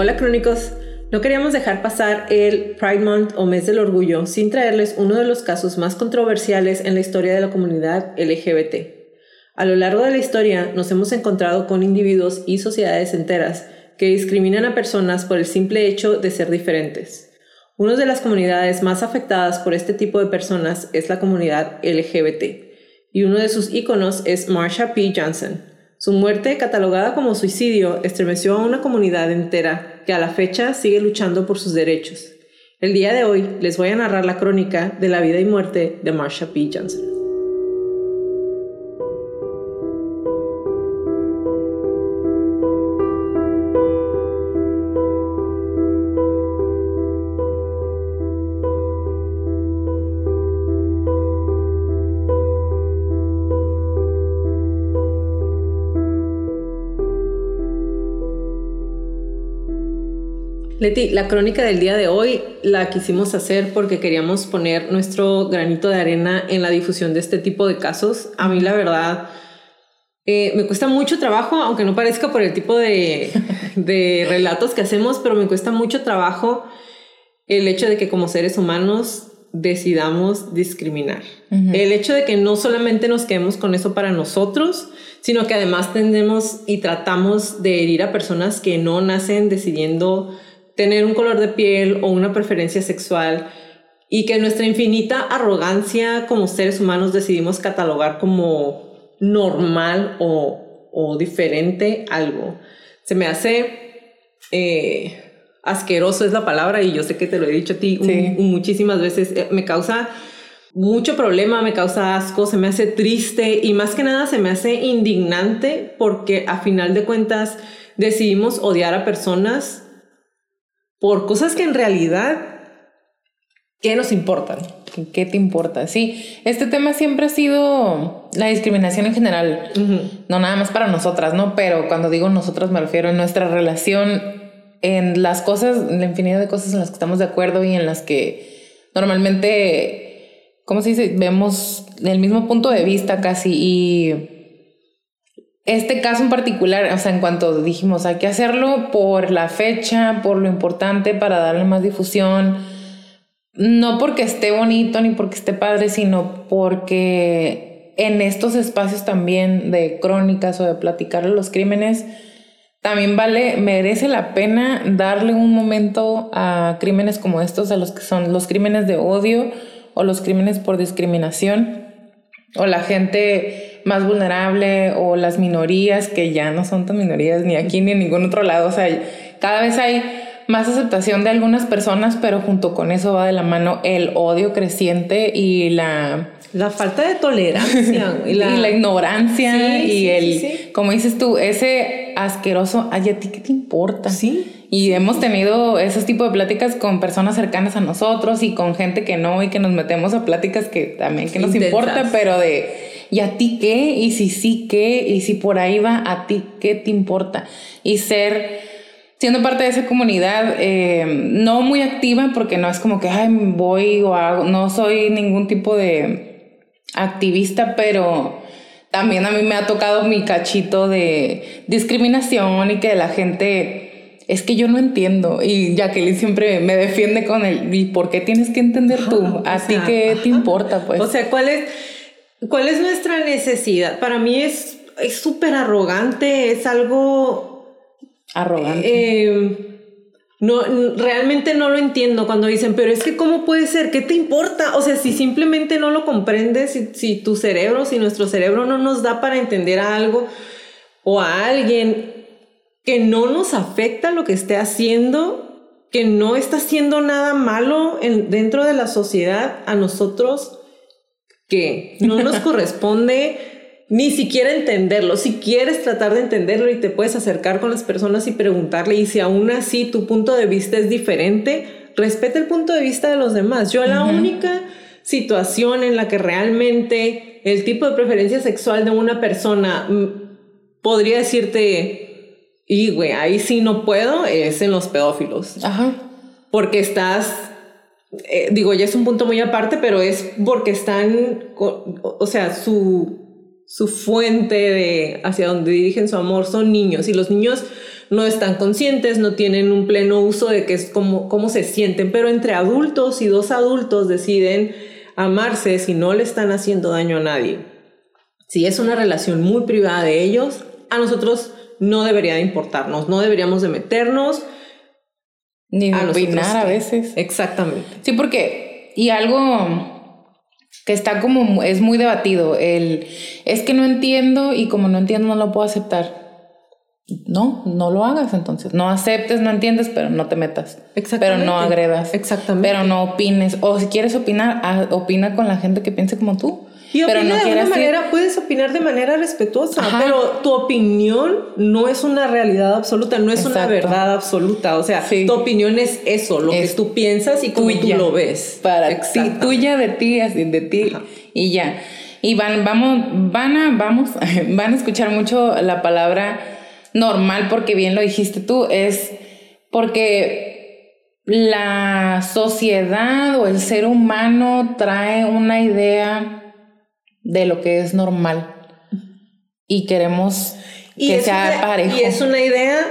Hola crónicos, no queríamos dejar pasar el Pride Month o mes del orgullo sin traerles uno de los casos más controversiales en la historia de la comunidad LGBT. A lo largo de la historia nos hemos encontrado con individuos y sociedades enteras que discriminan a personas por el simple hecho de ser diferentes. Una de las comunidades más afectadas por este tipo de personas es la comunidad LGBT, y uno de sus íconos es Marsha P. Johnson, su muerte, catalogada como suicidio, estremeció a una comunidad entera que a la fecha sigue luchando por sus derechos. El día de hoy les voy a narrar la crónica de la vida y muerte de Marsha P. Johnson. Leti, la crónica del día de hoy la quisimos hacer porque queríamos poner nuestro granito de arena en la difusión de este tipo de casos. A mí la verdad eh, me cuesta mucho trabajo, aunque no parezca por el tipo de, de relatos que hacemos, pero me cuesta mucho trabajo el hecho de que como seres humanos decidamos discriminar. El hecho de que no solamente nos quedemos con eso para nosotros, sino que además tendemos y tratamos de herir a personas que no nacen decidiendo tener un color de piel o una preferencia sexual y que nuestra infinita arrogancia como seres humanos decidimos catalogar como normal o, diferente algo. Se me hace eh, asqueroso es la palabra y yo sé que te lo he dicho a ti muchísimas veces. Eh, me causa mucho problema, me causa asco, se me hace triste y más que nada se me hace indignante porque a final de cuentas decidimos odiar a personas por cosas que en realidad, ¿qué nos importan? ¿Qué te importa? Sí, este tema siempre ha sido la discriminación en general, no nada más para nosotras, ¿no? Pero cuando digo nosotras me refiero a nuestra relación, en las cosas, la infinidad de cosas en las que estamos de acuerdo y en las que normalmente, ¿cómo se dice? Vemos el mismo punto de vista casi y este caso en particular, o sea, en cuanto dijimos, hay que hacerlo por la fecha, por lo importante, para darle más difusión, no porque esté bonito ni porque esté padre, sino porque en estos espacios también de crónicas o de platicar los crímenes, también vale, merece la pena darle un momento a crímenes como estos, a los que son los crímenes de odio o los crímenes por discriminación o la gente más vulnerable o las minorías que ya no son tan minorías ni aquí ni en ningún otro lado. O sea, cada vez hay más aceptación de algunas personas, pero junto con eso va de la mano el odio creciente y la... La falta de tolerancia y, la... ignorancia y el, como dices tú, ese asqueroso, ay, ¿a ti qué te importa? Sí. Y hemos tenido esos tipos de pláticas con personas cercanas a nosotros y con gente que no y que nos metemos a pláticas que también que nos importa, pero de ¿y a ti qué? ¿Y si sí qué? ¿Y si por ahí va a ti qué te importa? Y ser siendo parte de esa comunidad, eh, no muy activa porque no es como que Ay, voy o hago, no soy ningún tipo de activista, pero también a mí me ha tocado mi cachito de discriminación y que la gente es que yo no entiendo. Y Jacqueline siempre me defiende con el, ¿y por qué tienes que entender tú? ¿A ti qué te importa? Pues. O sea, ¿cuál es? ¿Cuál es nuestra necesidad? Para mí es súper arrogante, es algo... Arrogante. Eh, no, realmente no lo entiendo cuando dicen, pero es que ¿cómo puede ser? ¿Qué te importa? O sea, si simplemente no lo comprendes, si, si tu cerebro, si nuestro cerebro no nos da para entender a algo o a alguien que no nos afecta lo que esté haciendo, que no está haciendo nada malo en, dentro de la sociedad, a nosotros que no nos corresponde ni siquiera entenderlo. Si quieres tratar de entenderlo y te puedes acercar con las personas y preguntarle, y si aún así tu punto de vista es diferente, respeta el punto de vista de los demás. Yo la única situación en la que realmente el tipo de preferencia sexual de una persona mm, podría decirte, y güey, ahí sí no puedo, es en los pedófilos. Ajá. Porque estás eh, digo, ya es un punto muy aparte, pero es porque están, o sea, su su fuente de hacia donde dirigen su amor son niños y los niños no están conscientes, no tienen un pleno uso de qué es como cómo se sienten, pero entre adultos y dos adultos deciden amarse si no le están haciendo daño a nadie. Si es una relación muy privada de ellos, a nosotros no debería de importarnos, no deberíamos de meternos ni a opinar a veces. Exactamente. Sí, porque y algo que está como, es muy debatido, el, es que no entiendo y como no entiendo no lo puedo aceptar. No, no lo hagas entonces. No aceptes, no entiendes, pero no te metas. Pero no agredas. Exactamente. Pero no opines. O si quieres opinar, opina con la gente que piense como tú. Y pero no de una manera, puedes opinar de manera respetuosa, pero tu opinión no es una realidad absoluta, no es una verdad absoluta. O sea, tu opinión es eso, lo que tú piensas y cómo tú lo ves. Para ti, tuya de ti, así de ti y ya. Y van, vamos, van a, vamos, van a escuchar mucho la palabra normal, porque bien lo dijiste tú, es porque la sociedad o el ser humano trae una idea de lo que es normal y queremos que sea parejo. Y es una idea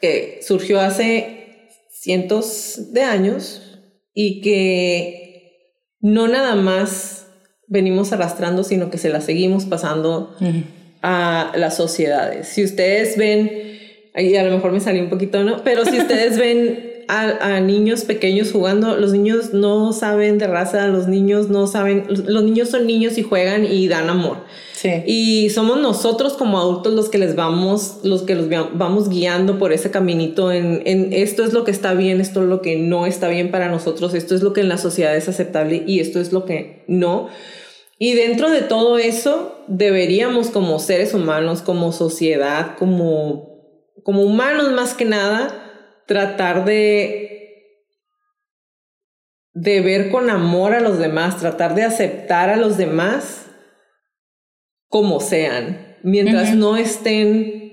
que surgió hace cientos de años y que no nada más venimos arrastrando, sino que se la seguimos pasando a las sociedades. Si ustedes ven, ahí a lo mejor me salió un poquito, ¿no? Pero si ustedes ven a, niños pequeños jugando, los niños no saben de raza, los niños no saben, los niños son niños y juegan y dan amor. Y somos nosotros como adultos los que les vamos, los que los vamos guiando por ese caminito en, en, esto es lo que está bien, esto es lo que no está bien para nosotros, esto es lo que en la sociedad es aceptable y esto es lo que no. Y dentro de todo eso, deberíamos como seres humanos, como sociedad, como, como humanos más que nada, tratar de, de ver con amor a los demás, tratar de aceptar a los demás como sean, mientras no estén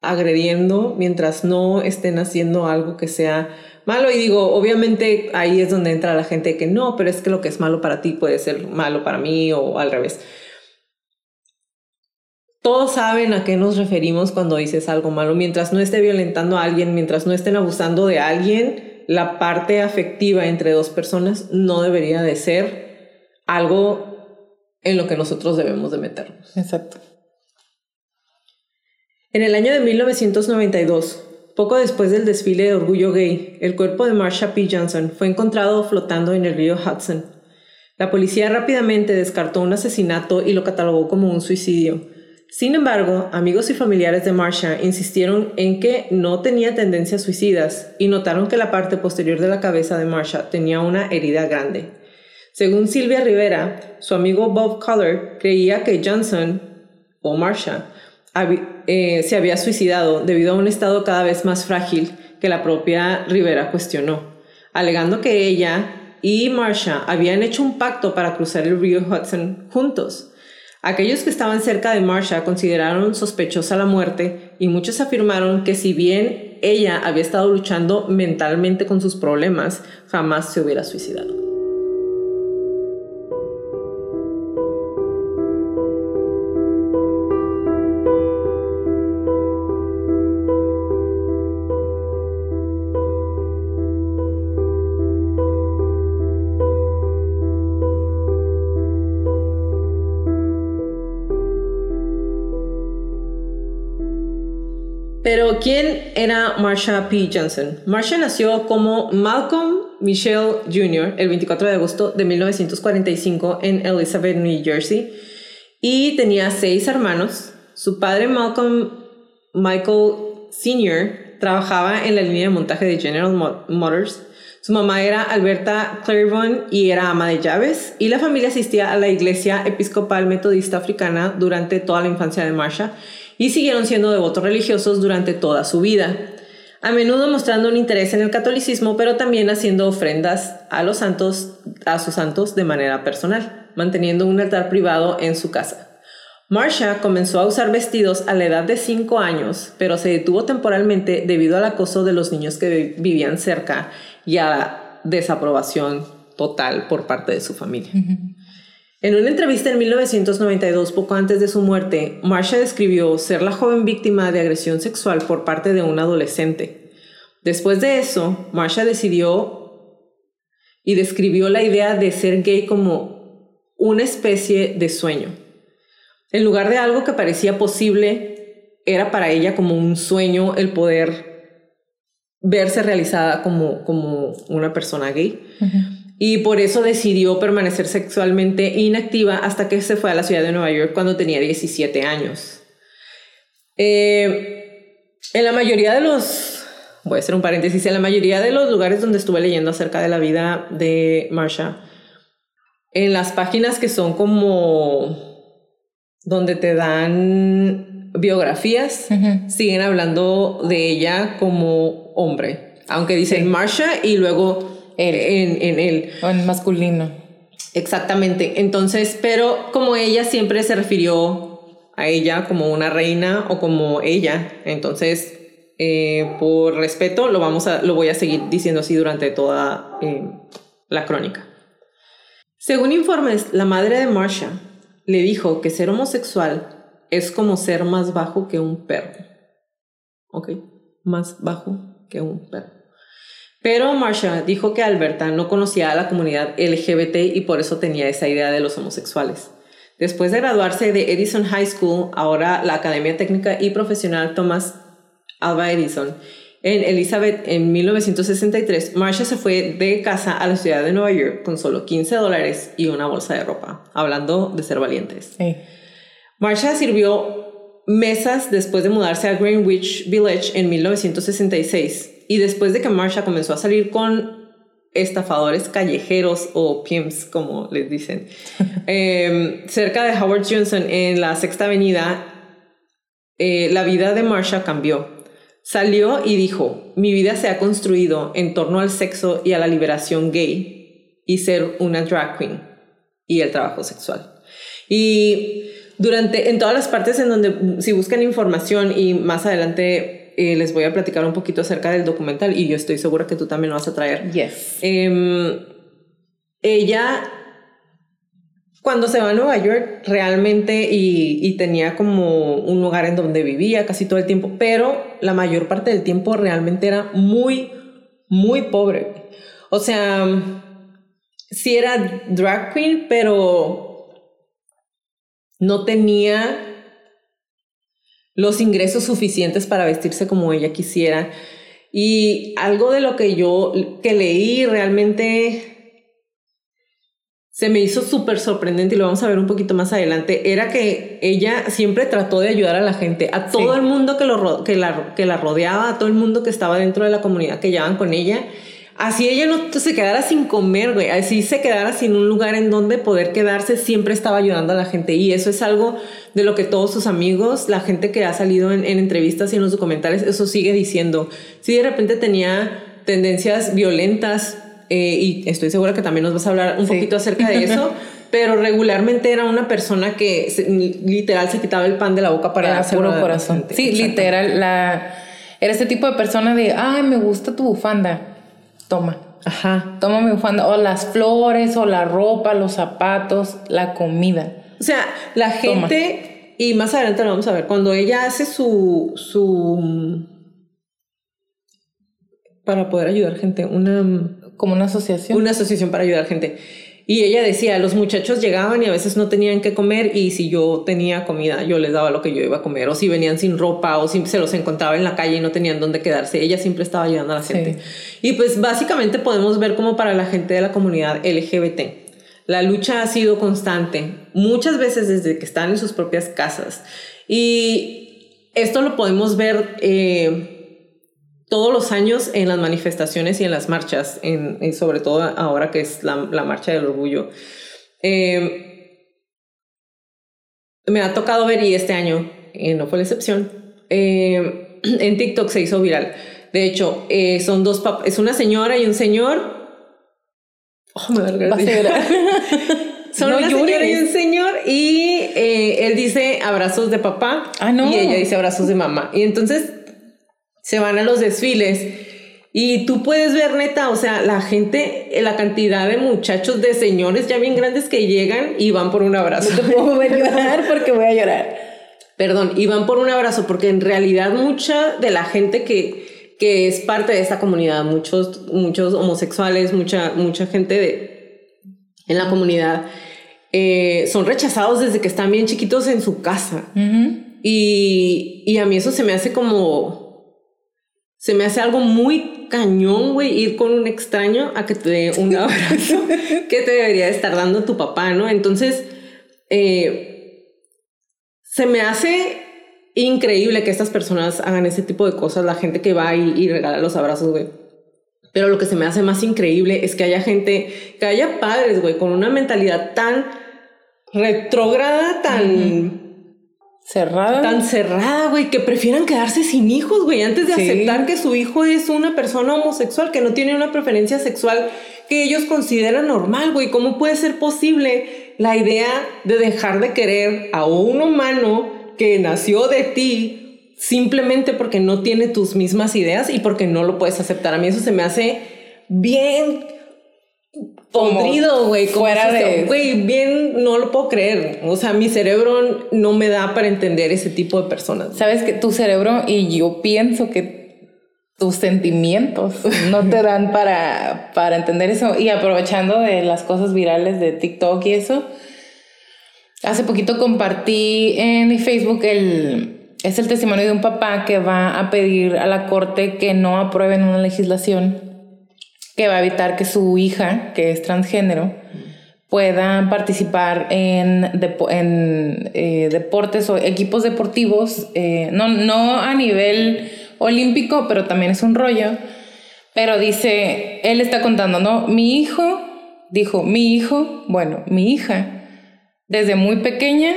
agrediendo, mientras no estén haciendo algo que sea malo. Y digo, obviamente ahí es donde entra la gente que no, pero es que lo que es malo para ti puede ser malo para mí o al revés todos saben a qué nos referimos cuando dices algo malo. Mientras no esté violentando a alguien, mientras no estén abusando de alguien, la parte afectiva entre dos personas no debería de ser algo en lo que nosotros debemos de meternos. Exacto. En el año de 1992, poco después del desfile de orgullo gay, el cuerpo de Marsha P. Johnson fue encontrado flotando en el río Hudson. La policía rápidamente descartó un asesinato y lo catalogó como un suicidio sin embargo, amigos y familiares de Marsha insistieron en que no tenía tendencias suicidas y notaron que la parte posterior de la cabeza de Marsha tenía una herida grande. Según Silvia Rivera, su amigo Bob Collar creía que Johnson o Marsha eh, se había suicidado debido a un estado cada vez más frágil que la propia Rivera cuestionó, alegando que ella y Marsha habían hecho un pacto para cruzar el río Hudson juntos. Aquellos que estaban cerca de Marsha consideraron sospechosa la muerte y muchos afirmaron que si bien ella había estado luchando mentalmente con sus problemas, jamás se hubiera suicidado. Pero ¿quién era Marsha P. Johnson? Marsha nació como Malcolm Michelle Jr. el 24 de agosto de 1945 en Elizabeth, New Jersey, y tenía seis hermanos. Su padre Malcolm Michael Sr. trabajaba en la línea de montaje de General Motors. Su mamá era Alberta Claiborne y era ama de llaves, y la familia asistía a la iglesia episcopal metodista africana durante toda la infancia de Marsha y siguieron siendo devotos religiosos durante toda su vida, a menudo mostrando un interés en el catolicismo, pero también haciendo ofrendas a los santos, a sus santos de manera personal, manteniendo un altar privado en su casa. Marsha comenzó a usar vestidos a la edad de 5 años, pero se detuvo temporalmente debido al acoso de los niños que vivían cerca y a la desaprobación total por parte de su familia. En una entrevista en 1992, poco antes de su muerte, Marsha describió ser la joven víctima de agresión sexual por parte de un adolescente. Después de eso, Marsha decidió y describió la idea de ser gay como una especie de sueño. En lugar de algo que parecía posible, era para ella como un sueño el poder verse realizada como, como una persona gay y por eso decidió permanecer sexualmente inactiva hasta que se fue a la ciudad de Nueva York cuando tenía 17 años. Eh, en la mayoría de los, voy a hacer un paréntesis, en la mayoría de los lugares donde estuve leyendo acerca de la vida de Marsha, en las páginas que son como donde te dan biografías, siguen hablando de ella como hombre, aunque dicen Marsha y luego en, en él. O en masculino. Exactamente. Entonces, pero como ella siempre se refirió a ella como una reina o como ella, entonces, eh, por respeto, lo, vamos a, lo voy a seguir diciendo así durante toda eh, la crónica. Según informes, la madre de Marsha le dijo que ser homosexual es como ser más bajo que un perro. ¿Ok? Más bajo que un perro. Pero Marsha dijo que Alberta no conocía a la comunidad LGBT y por eso tenía esa idea de los homosexuales. Después de graduarse de Edison High School, ahora la Academia Técnica y Profesional Thomas Alva Edison, en Elizabeth en 1963, Marsha se fue de casa a la ciudad de Nueva York con solo 15 dólares y una bolsa de ropa, hablando de ser valientes. Marsha sirvió mesas después de mudarse a Greenwich Village en 1966 y después de que Marsha comenzó a salir con estafadores callejeros o pimps, como les dicen, em, cerca de Howard Johnson en la Sexta Avenida, eh, la vida de Marsha cambió. Salió y dijo, mi vida se ha construido en torno al sexo y a la liberación gay y ser una drag queen y el trabajo sexual. Y durante, en todas las partes en donde, si buscan información y más adelante eh, les voy a platicar un poquito acerca del documental y yo estoy segura que tú también lo vas a traer. Yes. Em, ella, cuando se va a Nueva York, realmente y, y, tenía como un lugar en donde vivía casi todo el tiempo, pero la mayor parte del tiempo realmente era muy, muy pobre. O sea, sí era drag queen, pero no tenía los ingresos suficientes para vestirse como ella quisiera. Y algo de lo que yo que leí realmente se me hizo súper sorprendente y lo vamos a ver un poquito más adelante, era que ella siempre trató de ayudar a la gente, a todo el mundo que, lo, que, la, que la rodeaba, a todo el mundo que estaba dentro de la comunidad que llevaban con ella así ella no se quedara sin comer, güey, así se quedara sin un lugar en donde poder quedarse, siempre estaba ayudando a la gente. Y eso es algo de lo que todos sus amigos, la gente que ha salido en, entrevistas y en los documentales, eso sigue diciendo. Si de repente tenía tendencias violentas, eh, y estoy segura que también nos vas a hablar un poquito acerca de eso. pero regularmente era una persona que literal se quitaba el pan de la boca para hacer puro corazón. Sí, literal, la era este tipo de persona de, ay, me gusta tu bufanda toma. Ajá. Toma mi bufanda. O las flores, o la ropa, los zapatos, la comida. O sea, la gente, y más adelante lo vamos a ver, cuando ella hace su, su, para poder ayudar gente, una... Como una asociación. Una asociación para ayudar gente. Y ella decía, los muchachos llegaban y a veces no tenían que comer y si yo tenía comida, yo les daba lo que yo iba a comer. O si venían sin ropa o si se los encontraba en la calle y no tenían dónde quedarse. Ella siempre estaba ayudando a la gente. Y pues básicamente podemos ver como para la gente de la comunidad LGBT. La lucha ha sido constante, muchas veces desde que están en sus propias casas. Y esto lo podemos ver... Eh, todos los años en las manifestaciones y en las marchas, en, sobre todo ahora que es la, marcha del orgullo. Eh, me ha tocado ver, y este año eh, no fue la excepción, eh, en TikTok se hizo viral. De hecho, son dos es una señora y un señor. Oh, me da Son una señora y un señor y él dice abrazos de papá ah, no. y ella dice abrazos de mamá. Y entonces se van a los desfiles. Y tú puedes ver, neta, o sea, la gente, la cantidad de muchachos, de señores ya bien grandes que llegan y van por un abrazo. No te puedo llorar porque voy a llorar. Perdón, y van por un abrazo porque en realidad mucha de la gente que, que es parte de esta comunidad, muchos, muchos homosexuales, mucha, mucha gente de, en la comunidad, eh, son rechazados desde que están bien chiquitos en su casa. y, y a mí eso se me hace como se me hace algo muy cañón, güey, ir con un extraño a que te dé un abrazo que te debería estar dando tu papá, ¿no? Entonces, eh, se me hace increíble que estas personas hagan ese tipo de cosas, la gente que va y, regala los abrazos, güey. Pero lo que se me hace más increíble es que haya gente, que haya padres, güey, con una mentalidad tan retrógrada, tan cerrada. Tan cerrada, güey, que prefieran quedarse sin hijos, güey, antes de aceptar que su hijo es una persona homosexual, que no tiene una preferencia sexual que ellos consideran normal, güey. ¿Cómo puede ser posible la idea de dejar de querer a un humano que nació de ti simplemente porque no tiene tus mismas ideas y porque no lo puedes aceptar? A mí eso se me hace bien podrido, güey. Fuera de. Güey, bien, no lo puedo creer. O sea, mi cerebro no me da para entender ese tipo de personas. Sabes que tu cerebro y yo pienso que tus sentimientos no te dan para, para entender eso. Y aprovechando de las cosas virales de TikTok y eso, hace poquito compartí en mi Facebook el. Es el testimonio de un papá que va a pedir a la corte que no aprueben una legislación que va a evitar que su hija, que es transgénero, pueda participar en, en eh, deportes o equipos deportivos, eh, no, no a nivel olímpico, pero también es un rollo. Pero dice, él está contando, ¿no? Mi hijo, dijo, mi hijo, bueno, mi hija, desde muy pequeña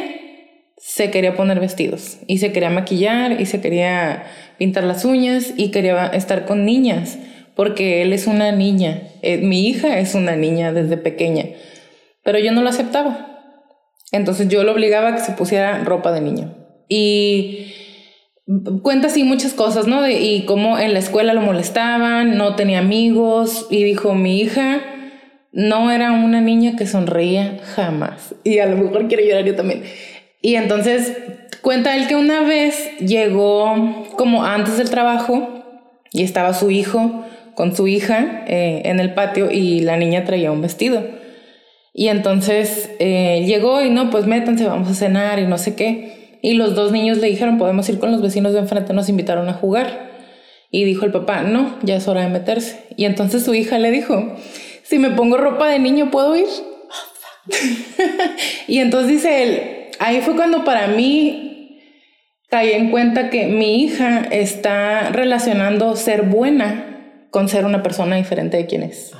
se quería poner vestidos y se quería maquillar y se quería pintar las uñas y quería estar con niñas porque él es una niña, eh, mi hija es una niña desde pequeña, pero yo no lo aceptaba. Entonces yo lo obligaba a que se pusiera ropa de niño. Y cuenta así muchas cosas, ¿no? y cómo en la escuela lo molestaban, no tenía amigos, y dijo, mi hija no era una niña que sonreía jamás. Y a lo mejor quiere llorar yo también. Y entonces cuenta él que una vez llegó como antes del trabajo y estaba su hijo con su hija eh, en el patio y la niña traía un vestido. Y entonces eh, llegó y no, pues métanse, vamos a cenar y no sé qué. Y los dos niños le dijeron, podemos ir con los vecinos de enfrente, nos invitaron a jugar. Y dijo el papá, no, ya es hora de meterse. Y entonces su hija le dijo, si me pongo ropa de niño, ¿puedo ir? y entonces dice él, ahí fue cuando para mí caí en cuenta que mi hija está relacionando ser buena con ser una persona diferente de quien es.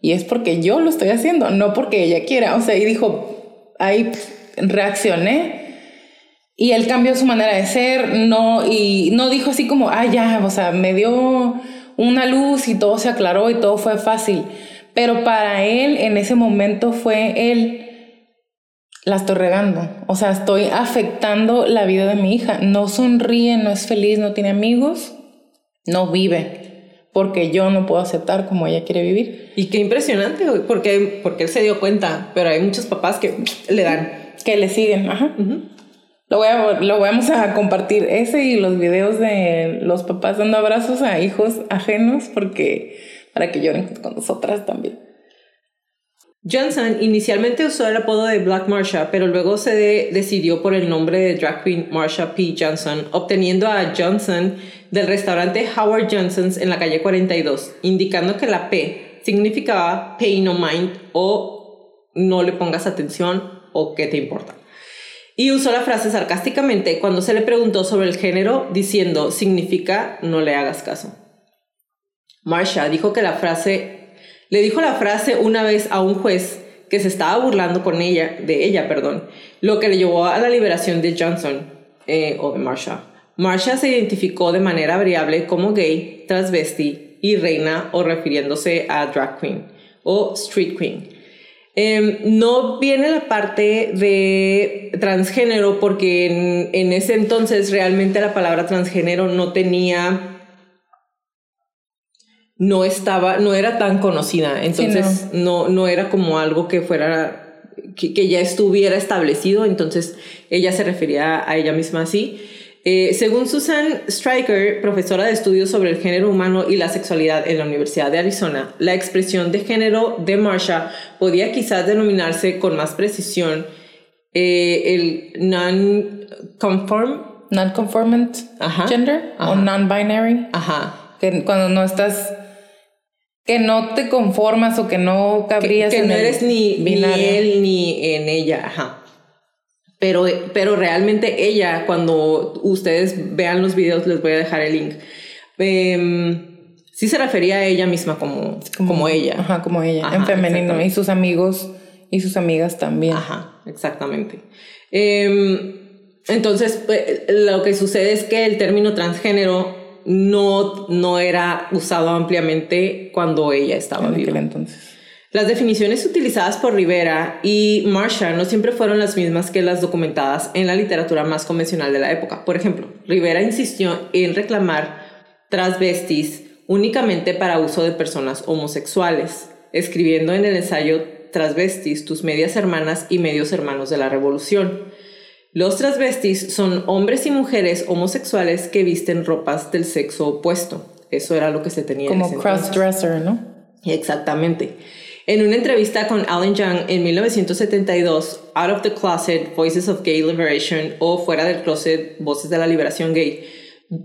Y es porque yo lo estoy haciendo, no porque ella quiera. O sea, y dijo, ahí reaccioné y él cambió su manera de ser, no, y no dijo así como, ah, ya, o sea, me dio una luz y todo se aclaró y todo fue fácil. Pero para él en ese momento fue él, la estoy regando, o sea, estoy afectando la vida de mi hija. No sonríe, no es feliz, no tiene amigos, no vive porque yo no puedo aceptar como ella quiere vivir. Y qué impresionante, porque, porque él se dio cuenta, pero hay muchos papás que le dan. Que le siguen, ajá. Lo, voy a, lo vamos a compartir, ese y los videos de los papás dando abrazos a hijos ajenos, porque para que lloren con nosotras también. Johnson inicialmente usó el apodo de Black Marsha, pero luego se decidió por el nombre de drag queen Marsha P. Johnson, obteniendo a Johnson del restaurante Howard Johnson's en la calle 42, indicando que la P significaba pay no mind o no le pongas atención o qué te importa. Y usó la frase sarcásticamente cuando se le preguntó sobre el género, diciendo significa no le hagas caso. Marsha dijo que la frase le dijo la frase una vez a un juez que se estaba burlando con ella, de ella, perdón, lo que le llevó a la liberación de Johnson eh, o de Marsha. Marsha se identificó de manera variable como gay, transvesti y reina o refiriéndose a drag queen o street queen. Em, no viene la parte de transgénero porque en, en, ese entonces realmente la palabra transgénero no tenía no estaba, no era tan conocida, entonces no. no. era como algo que fuera, que, ya estuviera establecido, entonces ella se refería a ella misma así. Eh, según Susan Stryker, profesora de estudios sobre el género humano y la sexualidad en la Universidad de Arizona, la expresión de género de Marsha podía quizás denominarse con más precisión eh, el non-conform. Non-conformant gender o non-binary. Ajá. Que cuando no estás que no te conformas o que no cabrías que, no eres ni, ni, él ni en ella, ajá. Pero, pero realmente ella, cuando ustedes vean los videos, les voy a dejar el link. Eh, sí se refería a ella misma como, como, ella. Ajá, como ella, en femenino. Y sus amigos y sus amigas también. Ajá, exactamente. Em, entonces, pues, lo que sucede es que el término transgénero no, no era usado ampliamente cuando ella estaba viva. entonces. Las definiciones utilizadas por Rivera y Marsha no siempre fueron las mismas que las documentadas en la literatura más convencional de la época. Por ejemplo, Rivera insistió en reclamar transvestis únicamente para uso de personas homosexuales, escribiendo en el ensayo Transvestis, tus medias hermanas y medios hermanos de la revolución. Los transvestis son hombres y mujeres homosexuales que visten ropas del sexo opuesto. Eso era lo que se tenía. Como crossdresser, ¿no? Exactamente. En una entrevista con Alan Young en 1972, Out of the Closet, Voices of Gay Liberation o Fuera del Closet, Voces de la Liberación Gay,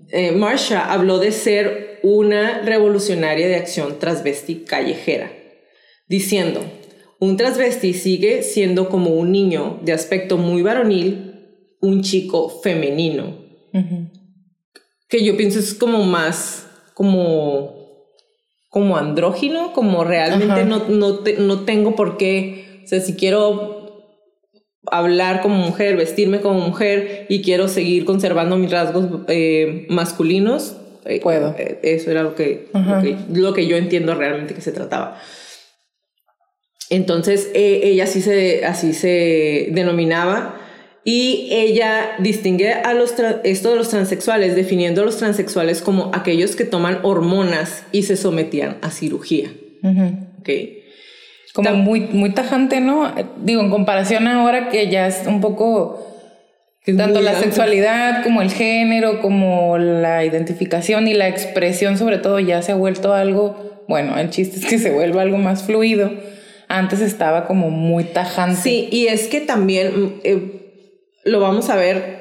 eh, Marsha habló de ser una revolucionaria de acción transvesti callejera, diciendo, un transvesti sigue siendo como un niño de aspecto muy varonil un chico femenino. Que yo pienso es como más, como, como andrógino, como realmente no, no, no tengo por qué, o sea, si quiero hablar como mujer, vestirme como mujer y quiero seguir conservando mis rasgos eh, masculinos, eh, puedo. Eh, eso era lo que, lo que, lo que, yo entiendo realmente que se trataba. Entonces, ella así se, así se denominaba y ella distingue a los esto de los transexuales, definiendo a los transexuales como aquellos que toman hormonas y se sometían a cirugía. Como muy, muy tajante, ¿no? Digo, en comparación ahora que ya es un poco... tanto la sexualidad como el género, como la identificación y la expresión sobre todo ya se ha vuelto algo, bueno, el chiste es que se vuelva algo más fluido. Antes estaba como muy tajante. Sí, y es que también... Eh, lo vamos a ver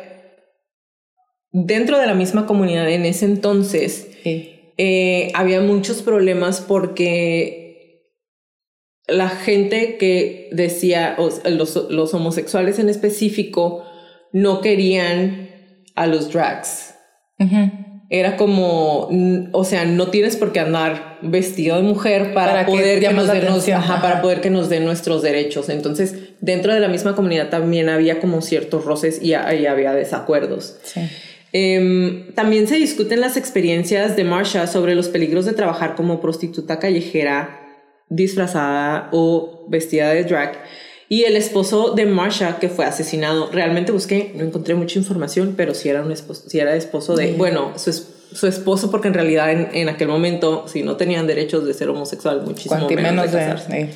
dentro de la misma comunidad en ese entonces. Eh, había muchos problemas porque la gente que decía, los, homosexuales en específico, no querían a los drags era como, o sea, no tienes por qué andar vestido de mujer para, poder que, nos den, para poder que nos den nuestros derechos. Entonces, dentro de la misma comunidad también había como ciertos roces y, había desacuerdos. Em, también se discuten las experiencias de Marsha sobre los peligros de trabajar como prostituta callejera, disfrazada o vestida de drag y el esposo de Marsha que fue asesinado. Realmente busqué, no encontré mucha información, pero sí era un esposo, sí era esposo de, bueno, su, su, esposo porque en realidad en, en, aquel momento si no tenían derechos de ser homosexual, muchísimo menos, de casarse.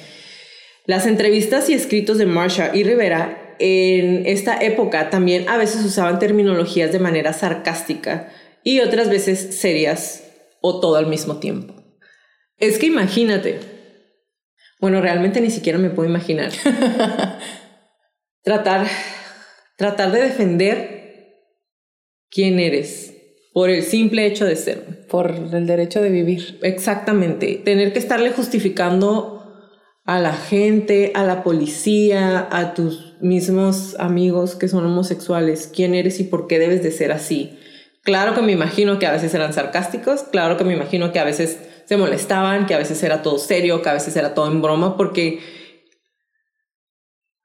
Las entrevistas y escritos de Marsha y Rivera en esta época también a veces usaban terminologías de manera sarcástica y otras veces serias o todo al mismo tiempo. Es que imagínate, Bueno, realmente ni siquiera me puedo imaginar. tratar, tratar de defender quién eres por el simple hecho de ser. Por el derecho de vivir. Exactamente. Tener que estarle justificando a la gente, a la policía, a tus mismos amigos que son homosexuales, quién eres y por qué debes de ser así. Claro que me imagino que a veces eran sarcásticos, claro que me imagino que a veces se molestaban, que a veces era todo serio, que a veces era todo en broma, porque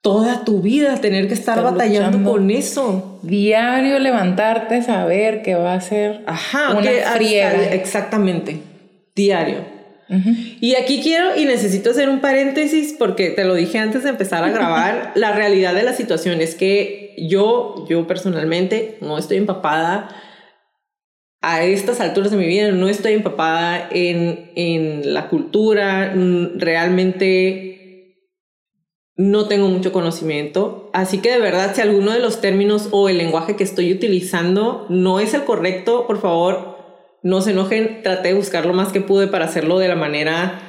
toda tu vida tener que estar, batallando con eso. Diario levantarte, saber que va a ser Ajá, una friega. Exactamente, diario. Y aquí quiero y necesito hacer un paréntesis porque te lo dije antes de empezar a grabar. la realidad de la situación es que yo, yo personalmente no estoy empapada a estas alturas de mi vida, no estoy empapada en, en la cultura, realmente no tengo mucho conocimiento. Así que de verdad, si alguno de los términos o el lenguaje que estoy utilizando no es el correcto, por favor, no se enojen, traté de buscar lo más que pude para hacerlo de la manera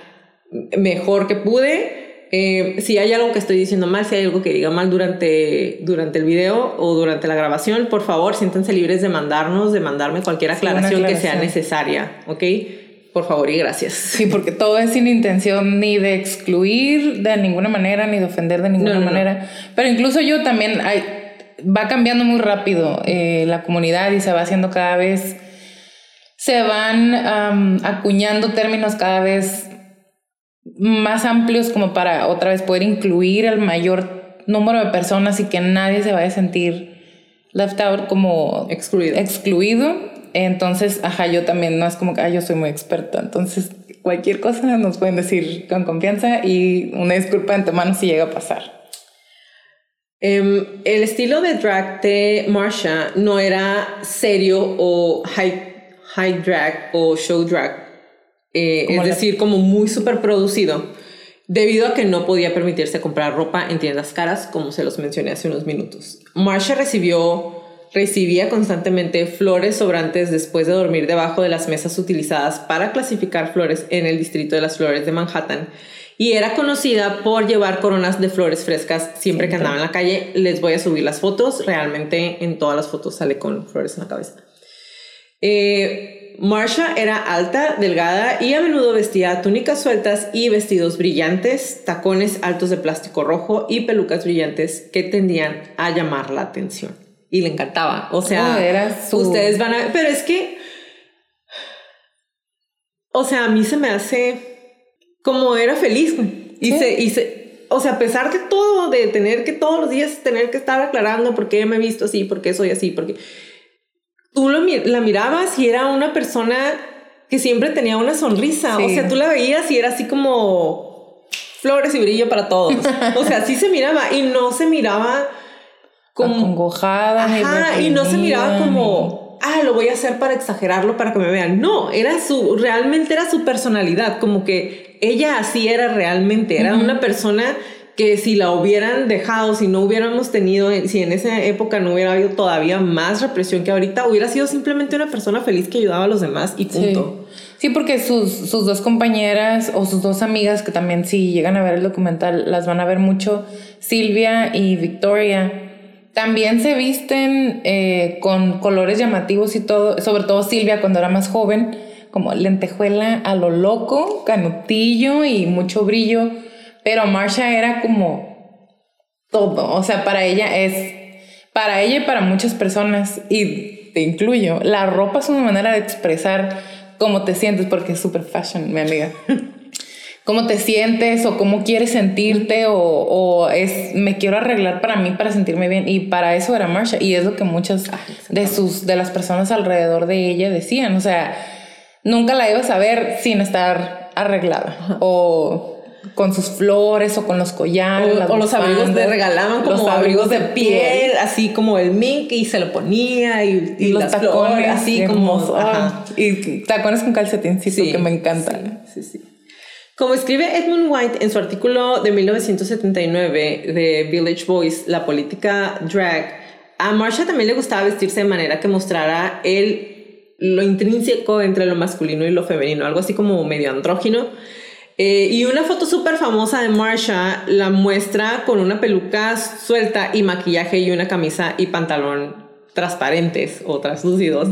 mejor que pude. Eh, si hay algo que estoy diciendo mal, si hay algo que diga mal durante, durante el video o durante la grabación, por favor, siéntense libres de mandarnos, de mandarme cualquier aclaración, que sea necesaria, ¿ok? Por favor y gracias. Sí, porque todo es sin intención ni de excluir de ninguna manera, ni de ofender de ninguna manera. Pero incluso yo también, hay, va cambiando muy rápido eh, la comunidad y se va haciendo cada vez se van acuñando términos cada vez más amplios como para otra vez poder incluir el mayor número de personas y que nadie se vaya a sentir left out como excluido. excluido. Entonces, ajá, yo también no es como que ah, yo soy muy experta. Entonces, cualquier cosa nos pueden decir con confianza y una disculpa de antemano si llega a pasar. Em, el estilo de drag de Marsha no era serio o high high drag o show drag, eh, es decir, como muy super producido, debido a que no podía permitirse comprar ropa en tiendas caras, como se los mencioné hace unos minutos. Marsha recibió, recibía constantemente flores sobrantes después de dormir debajo de las mesas utilizadas para clasificar flores en el distrito de las flores de Manhattan. Y era conocida por llevar coronas de flores frescas siempre que andaba en la calle. Les voy a subir las fotos. Realmente en todas las fotos sale con flores en la cabeza. Eh, Marsha era alta, delgada y a menudo vestía túnicas sueltas y vestidos brillantes, tacones altos de plástico rojo y pelucas brillantes que tendían a llamar la atención. Y le encantaba. O sea, oh, ustedes van a ver, pero es que, o sea, a mí se me hace como era feliz. Y, se, y se, o sea, a pesar de todo, de tener que todos los días tener que estar aclarando por qué me he visto así, por qué soy así, porque tú la mirabas y era una persona que siempre tenía una sonrisa. O sea, tú la veías y era así como flores y brillo para todos. o sea, así se miraba y no se miraba como acongojada. Ajá, y no se miraba como, ah, lo voy a hacer para exagerarlo, para que me vean. No, era su, realmente era su personalidad, como que ella así era realmente, era una persona que si la hubieran dejado, si no hubiéramos tenido, si en esa época no hubiera habido todavía más represión que ahorita, hubiera sido simplemente una persona feliz que ayudaba a los demás y punto. Sí, porque sus, sus, dos compañeras o sus dos amigas, que también si llegan a ver el documental, las van a ver mucho, Silvia y Victoria, también se visten eh, con colores llamativos y todo, sobre todo Silvia cuando era más joven, como lentejuela a lo loco, canutillo y mucho brillo pero Marsha era como todo, o sea, para ella es, para ella y para muchas personas, y te incluyo, la ropa es una manera de expresar cómo te sientes, porque es super fashion, mi amiga. cómo te sientes o cómo quieres sentirte o, o, es me quiero arreglar para mí para sentirme bien y para eso era Marsha y es lo que muchas ah, de sus de las personas alrededor de ella decían o sea nunca la ibas a ver sin estar arreglada o con sus flores o con los collares. O, los abrigos le regalaban como los abrigos de piel, así como el mink y se lo ponía y, los tacones así como... y tacones con calcetincito sí, que me encantan. Sí, sí, Como escribe Edmund White en su artículo de 1979 de Village Voice, La política drag, a Marsha también le gustaba vestirse de manera que mostrara el, lo intrínseco entre lo masculino y lo femenino, algo así como medio andrógino Eh, y una foto súper famosa de Marsha la muestra con una peluca suelta y maquillaje y una camisa y pantalón transparentes o translúcidos,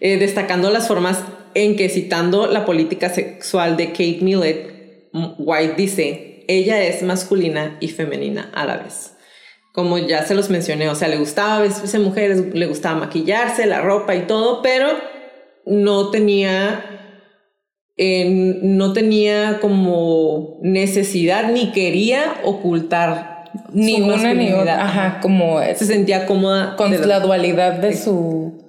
eh, destacando las formas en que citando la política sexual de Kate Millett, White dice, ella es masculina y femenina a la vez. Como ya se los mencioné, o sea, le gustaba vestirse mujeres, le gustaba maquillarse, la ropa y todo, pero no tenía no tenía como necesidad ni quería ocultar ni una ni otra. Ajá, como se sentía cómoda con la, dualidad de su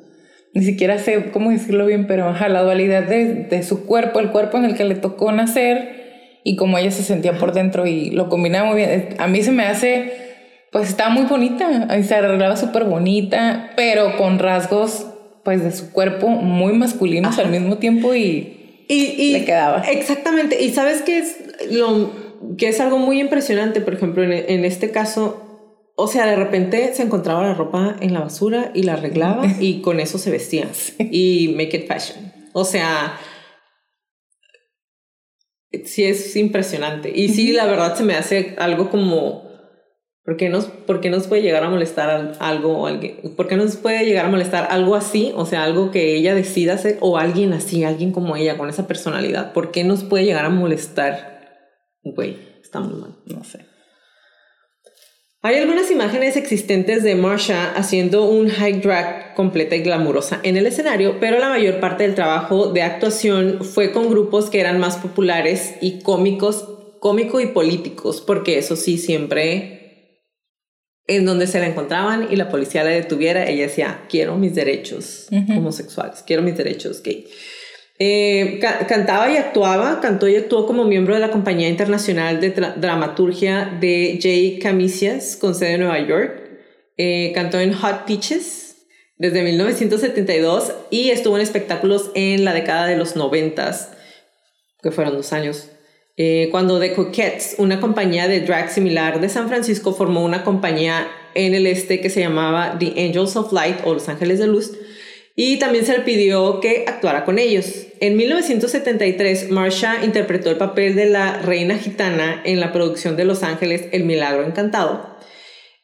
ni siquiera sé cómo decirlo bien, pero ajá, la dualidad de, de, su cuerpo, el cuerpo en el que le tocó nacer y como ella se sentía por dentro y lo combinaba muy bien. A mí se me hace, pues estaba muy bonita, se arreglaba súper bonita, pero con rasgos pues de su cuerpo muy masculinos al mismo tiempo y y, le quedaba. Exactamente. Y sabes que es lo que es algo muy impresionante, por ejemplo, en, este caso, o sea, de repente se encontraba la ropa en la basura y la arreglaba y con eso se vestía y make it fashion. O sea, sí es impresionante. Y sí, la verdad se me hace algo como ¿Por qué, nos, ¿Por nos puede llegar a molestar algo o alguien? ¿Por qué nos puede llegar a molestar algo así? O sea, algo que ella decida hacer o alguien así, alguien como ella, con esa personalidad. ¿Por qué nos puede llegar a molestar? Güey, está muy mal, no sé. Hay algunas imágenes existentes de Marsha haciendo un high drag completa y glamurosa en el escenario, pero la mayor parte del trabajo de actuación fue con grupos que eran más populares y cómicos, cómico y políticos, porque eso sí siempre en donde se la encontraban y la policía la detuviera, ella decía, quiero mis derechos homosexuales, quiero mis derechos gay. Eh, cantaba y actuaba, cantó y actuó como miembro de la Compañía Internacional de Dramaturgia de Jay Camisias, con sede en Nueva York. Eh, cantó en Hot Peaches desde 1972 y estuvo en espectáculos en la década de los 90, que fueron dos años eh, cuando The Coquettes, una compañía de drag similar de San Francisco, formó una compañía en el este que se llamaba The Angels of Light o Los Ángeles de Luz, y también se le pidió que actuara con ellos. En 1973, Marsha interpretó el papel de la reina gitana en la producción de Los Ángeles El Milagro Encantado.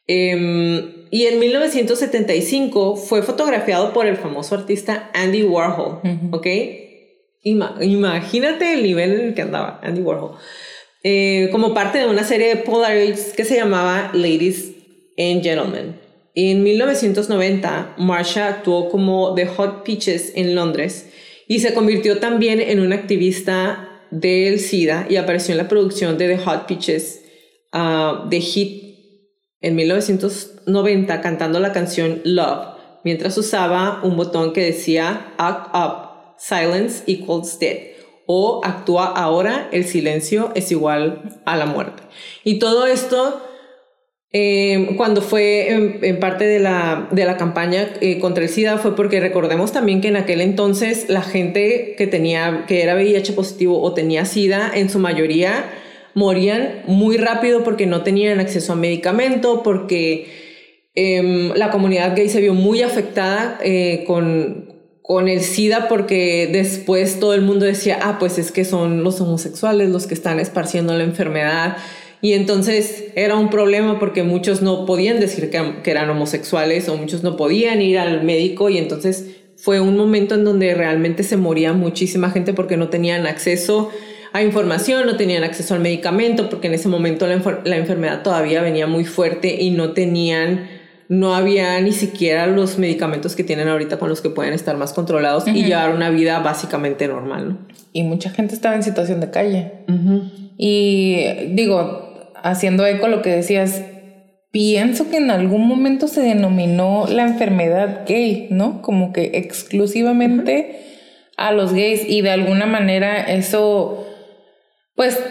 Em, y en 1975 fue fotografiado por el famoso artista Andy Warhol, ¿ok? Imagínate el nivel en el que andaba Andy Warhol. Eh, como parte de una serie de Polaroids que se llamaba Ladies and Gentlemen. En 1990, Marsha actuó como The Hot Peaches en Londres y se convirtió también en una activista del SIDA y apareció en la producción de The Hot Peaches uh, de Hit en 1990 cantando la canción Love mientras usaba un botón que decía Act Up silence equals dead o actúa ahora, el silencio es igual a la muerte. Y todo esto, eh, cuando fue en, parte de la, de la campaña eh, contra el SIDA, fue porque recordemos también que en aquel entonces la gente que, tenía, que era VIH positivo o tenía SIDA, en su mayoría morían muy rápido porque no tenían acceso a medicamento, porque em, la comunidad gay se vio muy afectada eh, con, con el SIDA porque después todo el mundo decía, ah, pues es que son los homosexuales los que están esparciendo la enfermedad. Y entonces era un problema porque muchos no podían decir que, eran homosexuales o muchos no podían ir al médico y entonces fue un momento en donde realmente se moría muchísima gente porque no tenían acceso a información, no tenían acceso al medicamento, porque en ese momento la enfermedad todavía venía muy fuerte y no tenían no había ni siquiera los medicamentos que tienen ahorita con los que pueden estar más controlados y llevar una vida básicamente normal. ¿no? Y mucha gente estaba en situación de calle. Y digo, haciendo eco lo que decías, pienso que en algún momento se denominó la enfermedad gay, ¿no? Como que exclusivamente a los gays y de alguna manera eso, pues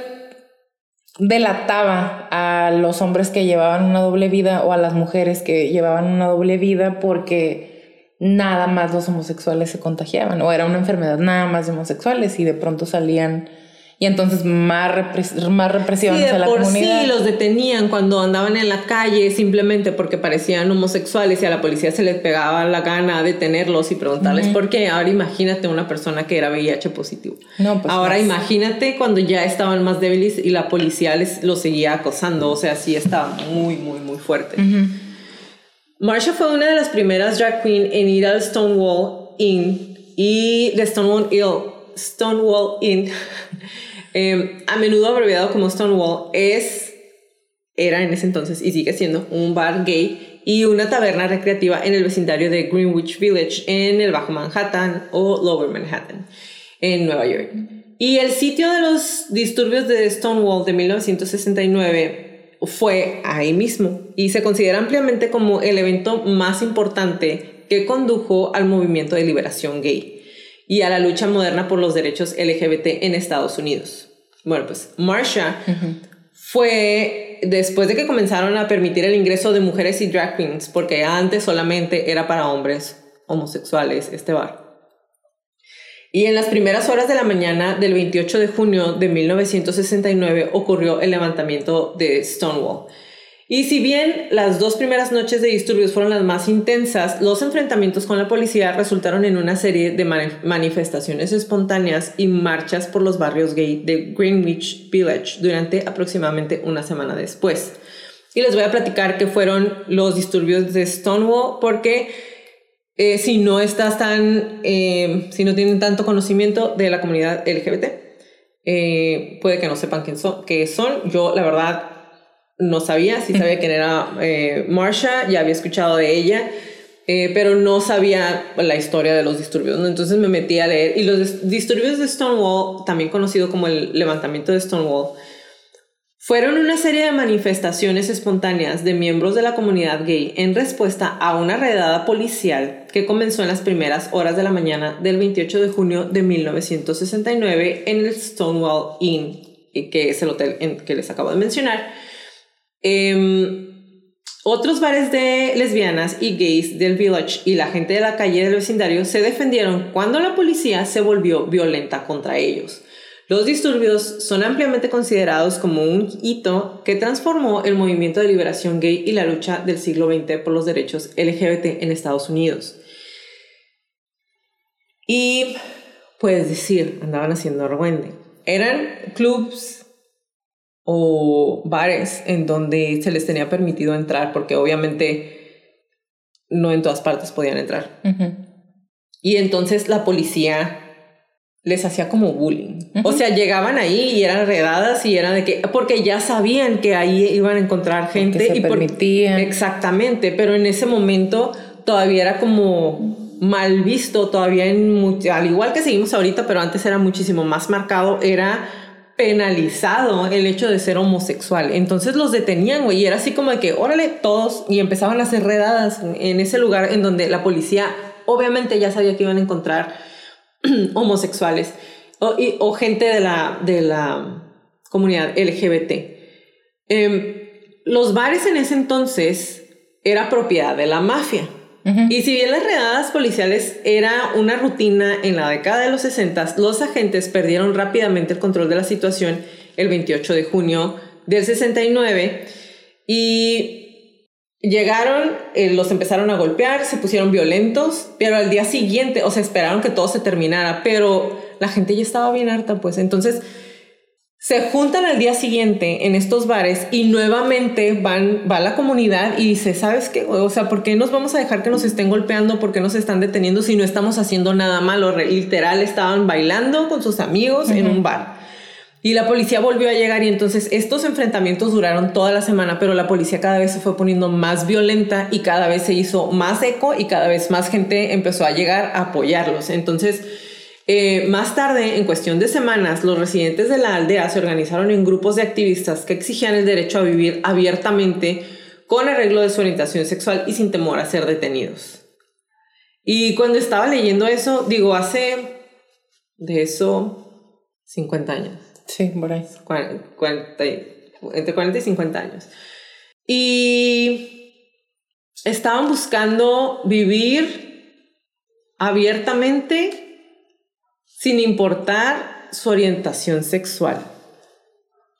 delataba a los hombres que llevaban una doble vida o a las mujeres que llevaban una doble vida porque nada más los homosexuales se contagiaban o era una enfermedad nada más de homosexuales y de pronto salían y entonces más, más represión sí, hacia la por comunidad. Sí, los detenían cuando andaban en la calle simplemente porque parecían homosexuales y a la policía se les pegaba la gana detenerlos y preguntarles por qué. Ahora imagínate una persona que era VIH positivo. No, pues Ahora más. imagínate cuando ya estaban más débiles y la policía les los seguía acosando. O sea, sí estaba muy, muy, muy fuerte. Marsha fue una de las primeras drag queen en ir al Stonewall Inn y de Stonewall Inn, Stonewall Inn eh, a menudo abreviado como Stonewall, es, era en ese entonces y sigue siendo un bar gay y una taberna recreativa en el vecindario de Greenwich Village en el Bajo Manhattan o Lower Manhattan en Nueva York. Y el sitio de los disturbios de Stonewall de 1969 fue ahí mismo y se considera ampliamente como el evento más importante que condujo al movimiento de liberación gay y a la lucha moderna por los derechos LGBT en Estados Unidos. Bueno, pues Marsha fue después de que comenzaron a permitir el ingreso de mujeres y drag queens, porque antes solamente era para hombres homosexuales este bar. Y en las primeras horas de la mañana del 28 de junio de 1969 ocurrió el levantamiento de Stonewall. Y si bien las dos primeras noches de disturbios fueron las más intensas, los enfrentamientos con la policía resultaron en una serie de manifestaciones espontáneas y marchas por los barrios gay de Greenwich Village durante aproximadamente una semana después. Y les voy a platicar qué fueron los disturbios de Stonewall porque eh, si no estás tan, eh, si no tienen tanto conocimiento de la comunidad LGBT, eh, puede que no sepan quién son, qué son. Yo, la verdad, no sabía, sí sabía quién era eh, Marsha, ya había escuchado de ella, eh, pero no sabía la historia de los disturbios, ¿no? entonces me metí a leer. Y los disturbios de Stonewall, también conocido como el levantamiento de Stonewall, fueron una serie de manifestaciones espontáneas de miembros de la comunidad gay en respuesta a una redada policial que comenzó en las primeras horas de la mañana del 28 de junio de 1969 en el Stonewall Inn, que es el hotel en que les acabo de mencionar. Eh, otros bares de lesbianas y gays del village y la gente de la calle del vecindario se defendieron cuando la policía se volvió violenta contra ellos. Los disturbios son ampliamente considerados como un hito que transformó el movimiento de liberación gay y la lucha del siglo XX por los derechos LGBT en Estados Unidos. Y puedes decir, andaban haciendo argüende. Eran clubs o bares en donde se les tenía permitido entrar, porque obviamente no en todas partes podían entrar. Uh -huh. Y entonces la policía les hacía como bullying. Uh -huh. O sea, llegaban ahí y eran redadas y era de que, porque ya sabían que ahí iban a encontrar gente. Se y permitían. Por, exactamente, pero en ese momento todavía era como mal visto, todavía en, al igual que seguimos ahorita, pero antes era muchísimo más marcado, era penalizado el hecho de ser homosexual. Entonces los detenían, güey, y era así como de que, órale, todos, y empezaban a hacer redadas en ese lugar en donde la policía obviamente ya sabía que iban a encontrar homosexuales o, gente de la, de la comunidad LGBT. Eh, los bares en ese entonces era propiedad de la mafia. Y si bien las redadas policiales era una rutina en la década de los 60, los agentes perdieron rápidamente el control de la situación el 28 de junio del 69 y llegaron, eh, los empezaron a golpear, se pusieron violentos, pero al día siguiente, o sea, esperaron que todo se terminara, pero la gente ya estaba bien harta, pues. Entonces se juntan al día siguiente en estos bares y nuevamente van, va la comunidad y dice, ¿sabes qué? O sea, ¿por qué nos vamos a dejar que nos estén golpeando? ¿Por qué nos están deteniendo si no estamos haciendo nada malo? Literal, estaban bailando con sus amigos uh -huh. en un bar. Y la policía volvió a llegar y entonces estos enfrentamientos duraron toda la semana, pero la policía cada vez se fue poniendo más violenta y cada vez se hizo más eco y cada vez más gente empezó a llegar a apoyarlos. Entonces, eh, más tarde, en cuestión de semanas, los residentes de la aldea se organizaron en grupos de activistas que exigían el derecho a vivir abiertamente con arreglo de su orientación sexual y sin temor a ser detenidos. Y cuando estaba leyendo eso, digo, hace de eso 50 años. Sí, por ahí. 40, 40, entre 40 y 50 años. Y estaban buscando vivir abiertamente sin importar su orientación sexual.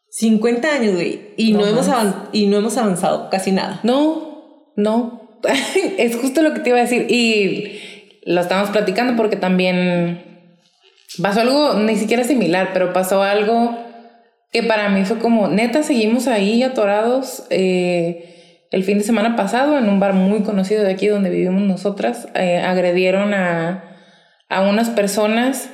50 años, güey. Y no, hemos y no hemos avanzado casi nada. No, no. es justo lo que te iba a decir. Y lo estamos platicando porque también pasó algo ni siquiera similar, pero pasó algo que para mí fue como, neta, seguimos ahí atorados. Eh, el fin de semana pasado, en un bar muy conocido de aquí donde vivimos nosotras, eh, agredieron a, a unas personas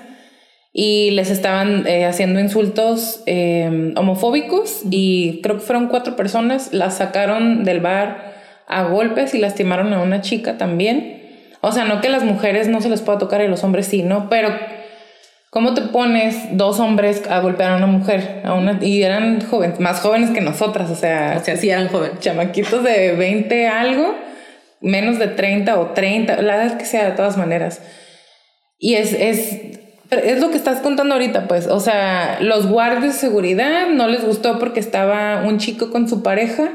y les estaban eh, haciendo insultos eh, homofóbicos y creo que fueron cuatro personas, las sacaron del bar a golpes y lastimaron a una chica también. O sea, no que las mujeres no se les pueda tocar y los hombres sí, ¿no? Pero ¿cómo te pones dos hombres a golpear a una mujer? A una, y eran jóvenes, más jóvenes que nosotras, o sea... O sea, sí eran jóvenes. Chamaquitos de 20 algo, menos de 30 o 30, la edad que sea de todas maneras. Y es, es es lo que estás contando ahorita, pues. O sea, los guardias de seguridad no les gustó porque estaba un chico con su pareja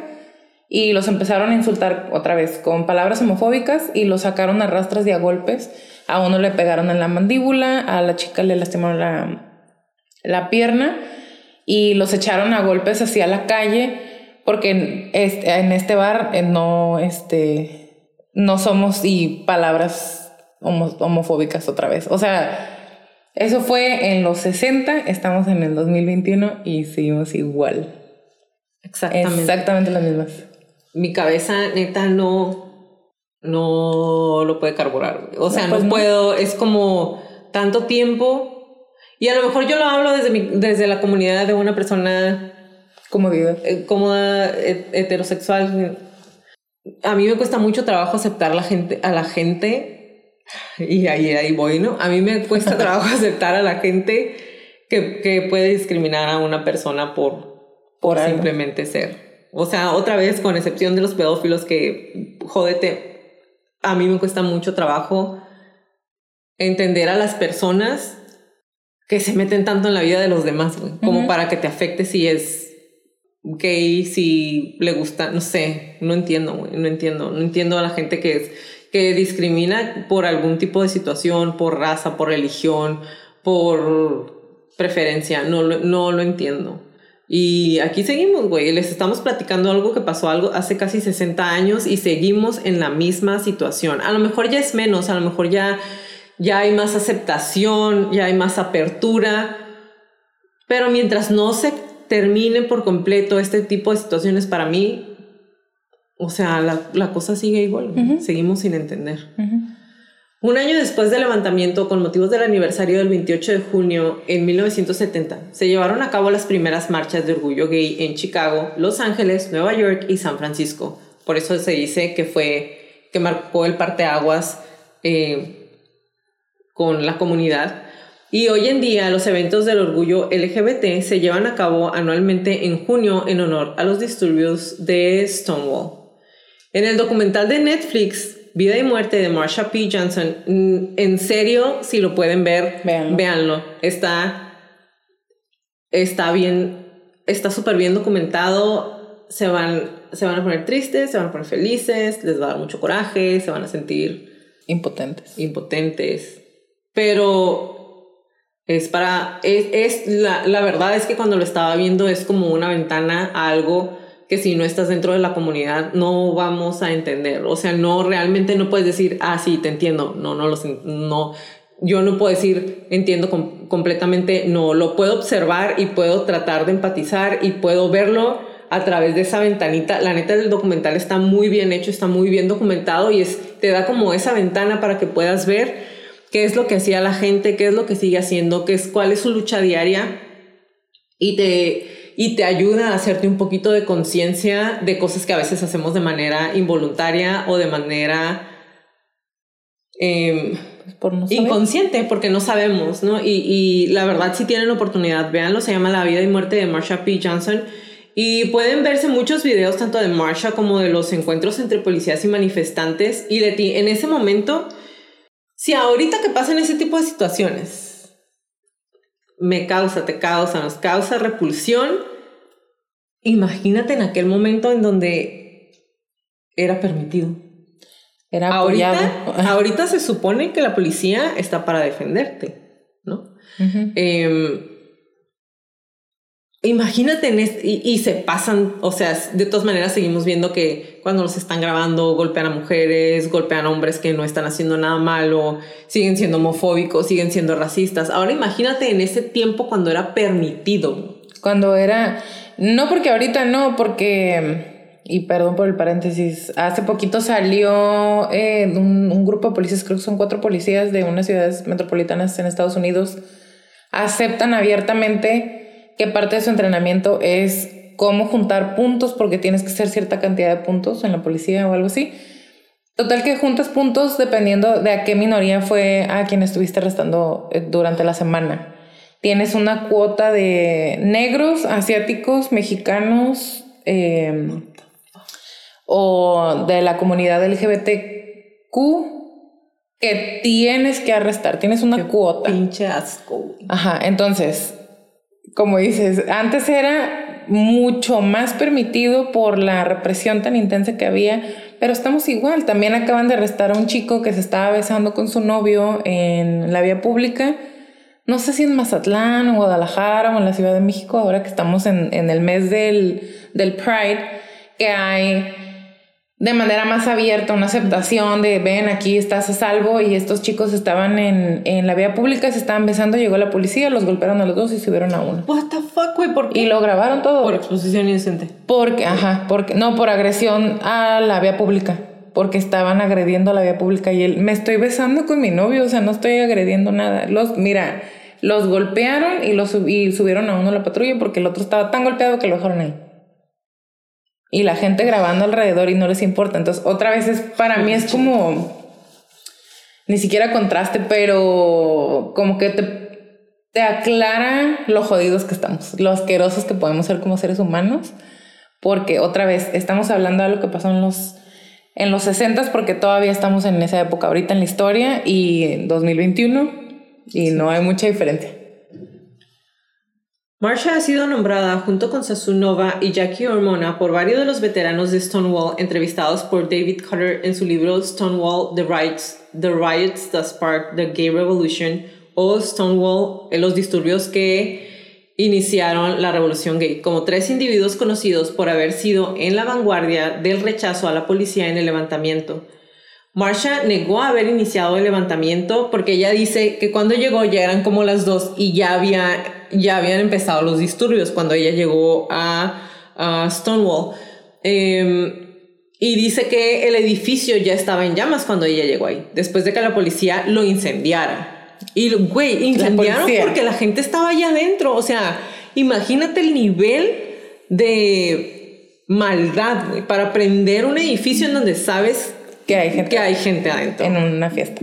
y los empezaron a insultar otra vez con palabras homofóbicas y los sacaron a rastras y a golpes. A uno le pegaron en la mandíbula, a la chica le lastimaron la, la pierna y los echaron a golpes hacia la calle porque en este, en este bar eh, no, este, no somos y palabras homofóbicas otra vez. O sea, eso fue en los 60, estamos en el 2021 y seguimos igual. Exactamente. Exactamente las mismas. Mi cabeza neta no, no lo puede carburar. O sea, no, pues puedo, es como tanto tiempo. Y a lo mejor yo lo hablo desde, mi, desde la comunidad de una persona Comodidad. Eh, cómoda, heterosexual. A mí me cuesta mucho trabajo aceptar la gente, a la gente y ahí, ahí voy, ¿no? A mí me cuesta trabajo aceptar a la gente que, que puede discriminar a una persona por, por simplemente ser. O sea, otra vez, con excepción de los pedófilos que, jódete, a mí me cuesta mucho trabajo entender a las personas que se meten tanto en la vida de los demás, como para que te afecte si es gay, si le gusta, no sé, no entiendo, güey, no entiendo, no entiendo a la gente que es que discrimina por algún tipo de situación, por raza, por religión, por preferencia. No, no lo entiendo. Y aquí seguimos, güey. Les estamos platicando algo que pasó algo hace casi 60 años y seguimos en la misma situación. A lo mejor ya es menos, a lo mejor ya, ya hay más aceptación, ya hay más apertura. Pero mientras no se termine por completo este tipo de situaciones para mí, o sea, la, cosa sigue igual, seguimos sin entender. Un año después del levantamiento, con motivos del aniversario del 28 de junio en 1970, se llevaron a cabo las primeras marchas de orgullo gay en Chicago, Los Ángeles, Nueva York y San Francisco. Por eso se dice que fue, que marcó el parteaguas eh, con la comunidad. Y hoy en día los eventos del orgullo LGBT se llevan a cabo anualmente en junio en honor a los disturbios de Stonewall. En el documental de Netflix, Vida y Muerte de Marsha P. Johnson, mm, en serio, si lo pueden ver, véanlo. Está, está bien, está súper bien documentado. Se van, se van a poner tristes, se van a poner felices, les va a dar mucho coraje, se van a sentir impotentes. Impotentes. Pero es para, es, es la, la verdad es que cuando lo estaba viendo es como una ventana a algo que si no estás dentro de la comunidad no vamos a entender. O sea, no realmente no puedes decir, ah, sí, te entiendo. No, no lo no. Yo no puedo decir, entiendo completamente, no, lo puedo observar y puedo tratar de empatizar y puedo verlo a través de esa ventanita. La neta del documental está muy bien hecho, está muy bien documentado y te da como esa ventana para que puedas ver qué es lo que hacía la gente, qué es lo que sigue haciendo, qué es, cuál es su lucha diaria y te, y te ayuda a hacerte un poquito de conciencia de cosas que a veces hacemos de manera involuntaria o de manera em, inconsciente porque no sabemos, ¿no? Y, y, la verdad, si tienen oportunidad, véanlo, se llama La vida y muerte de Marsha P. Johnson. Y pueden verse muchos videos tanto de Marsha como de los encuentros entre policías y manifestantes y de ti. En ese momento, si ahorita que pasan ese tipo de situaciones, me causa, te causa, nos causa repulsión. Imagínate en aquel momento en donde era permitido. Era ahorita, ahorita se supone que la policía está para defenderte, ¿no? Imagínate en y, se pasan, o sea, de todas maneras seguimos viendo que cuando los están grabando golpean a mujeres, golpean a hombres que no están haciendo nada malo, siguen siendo homofóbicos, siguen siendo racistas. Ahora imagínate en ese tiempo cuando era permitido. Cuando era, no porque ahorita no, porque, y perdón por el paréntesis, hace poquito salió eh, un, un grupo de policías, creo que son cuatro policías de unas ciudades metropolitanas en Estados Unidos, aceptan abiertamente que parte de su entrenamiento es cómo juntar puntos porque tienes que hacer cierta cantidad de puntos en la policía o algo así. Total que juntas puntos dependiendo de a qué minoría fue a quien estuviste arrestando eh, durante la semana. Tienes una cuota de negros, asiáticos, mexicanos em, o de la comunidad LGBTQ que tienes que arrestar. Tienes una cuota. Pinche asco. Ajá, entonces como dices, antes era mucho más permitido por la represión tan intensa que había, pero estamos igual. También acaban de arrestar a un chico que se estaba besando con su novio en la vía pública. No sé si en Mazatlán o Guadalajara o en la Ciudad de México, ahora que estamos en, en el mes del, del Pride, que hay de manera más abierta, una aceptación de ven, aquí estás a salvo y estos chicos estaban en, en la vía pública, se estaban besando, llegó la policía, los golpearon a los dos y subieron a uno. What the fuck, güey, ¿por qué? Y lo grabaron todo. Por exposición inocente. Porque, ajá, porque, no, por agresión a la vía pública, porque estaban agrediendo a la vía pública y él, me estoy besando con mi novio, o sea, no estoy agrediendo nada. Los, mira, los golpearon y, los, y subieron a uno a la patrulla porque el otro estaba tan golpeado que lo dejaron ahí y la gente grabando alrededor y no les importa. Entonces, otra vez es, para mí es como, ni siquiera contraste, pero como que te, te aclara lo jodidos que estamos, lo asquerosos que podemos ser como seres humanos, porque otra vez estamos hablando de lo que pasó en los, en los 60 porque todavía estamos en esa época ahorita en la historia y en 2021 y no hay mucha diferencia. Marsha ha sido nombrada junto con Sasunova y Jackie Hormona por varios de los veteranos de Stonewall entrevistados por David Cutter en su libro Stonewall, The Riots, The Riots That Sparked the Gay Revolution o Stonewall, los disturbios que iniciaron la revolución gay, como tres individuos conocidos por haber sido en la vanguardia del rechazo a la policía en el levantamiento. Marsha negó haber iniciado el levantamiento porque ella dice que cuando llegó ya eran como las dos y ya había ya habían empezado los disturbios cuando ella llegó a, Stonewall. Em, y dice que el edificio ya estaba en llamas cuando ella llegó ahí, después de que la policía lo incendiara. Y, güey, incendiaron porque la gente estaba allá adentro. O sea, imagínate el nivel de maldad, para prender un edificio en donde sabes que hay gente, que hay gente adentro. En una fiesta.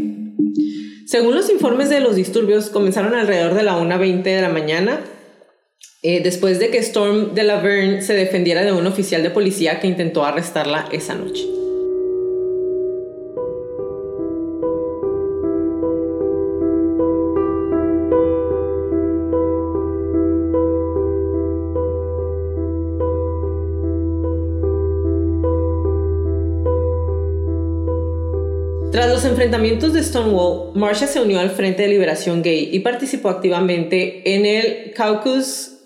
Según los informes de los disturbios, comenzaron alrededor de la 1.20 de la mañana, eh, después de que Storm de Laverne se defendiera de un oficial de policía que intentó arrestarla esa noche. Tras los enfrentamientos de Stonewall, Marsha se unió al Frente de Liberación Gay y participó activamente en el Caucus